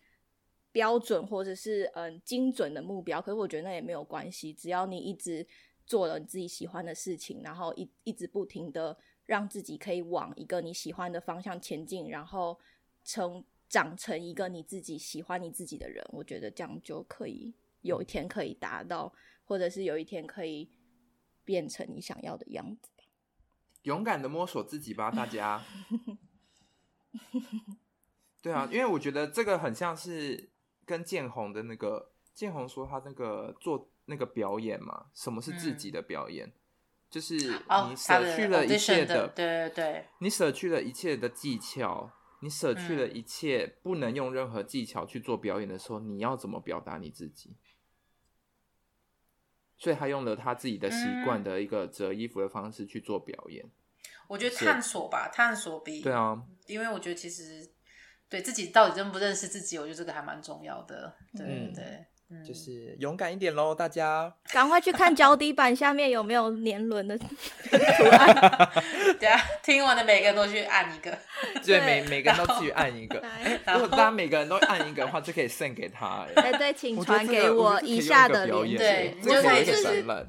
[SPEAKER 3] 标准或者是嗯、呃、精准的目标，可是我觉得那也没有关系，只要你一直做了你自己喜欢的事情，然后一一直不停的让自己可以往一个你喜欢的方向前进，然后成长成一个你自己喜欢你自己的人，我觉得这样就可以有一天可以达到，或者是有一天可以变成你想要的样子。
[SPEAKER 1] 勇敢的摸索自己吧，大家。对啊，因为我觉得这个很像是跟建宏的那个建宏说他那个做那个表演嘛，什么是自己的表演？嗯、就是你舍去了一切的，
[SPEAKER 2] 的对对对，
[SPEAKER 1] 你舍去了一切的技巧，你舍去了一切不能用任何技巧去做表演的时候，嗯、你要怎么表达你自己？所以他用了他自己的习惯的一个折衣服的方式去做表演。嗯、
[SPEAKER 2] 我觉得探索吧，探索比
[SPEAKER 1] 对啊，
[SPEAKER 2] 因为我觉得其实对自己到底认不认识自己，我觉得这个还蛮重要的。对、嗯、对。
[SPEAKER 1] 就是勇敢一点喽，大家
[SPEAKER 3] 赶快去看脚底板下面有没有年轮的 图案。
[SPEAKER 2] 对啊，听完的每个人都去按一个，
[SPEAKER 1] 对，每每个人都去按一个。哎，如果大家每个人都按一个的话，就可以送给他。
[SPEAKER 3] 哎，对，请传给我以下的留言。
[SPEAKER 2] 对，
[SPEAKER 1] 就可以展览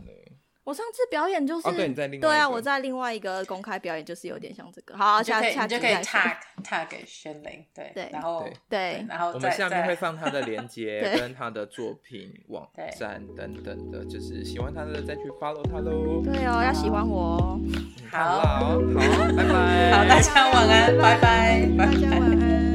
[SPEAKER 3] 我上次表演就是，
[SPEAKER 1] 哦、对，你在另外
[SPEAKER 3] 对啊，我在另外一个公开表演就是有点像这个。好，下下
[SPEAKER 2] 就可以 tag tag 给轩凌，对
[SPEAKER 3] 对，
[SPEAKER 2] 然后
[SPEAKER 3] 对，
[SPEAKER 2] 然后
[SPEAKER 1] 我们下面会放他的链接 跟他的作品网站等等的，就是喜欢他的再去 follow 他喽。
[SPEAKER 3] 对哦，要喜欢我哦。
[SPEAKER 2] 好，
[SPEAKER 1] 好，好，拜拜。
[SPEAKER 2] 好，大家晚安，拜拜，拜拜。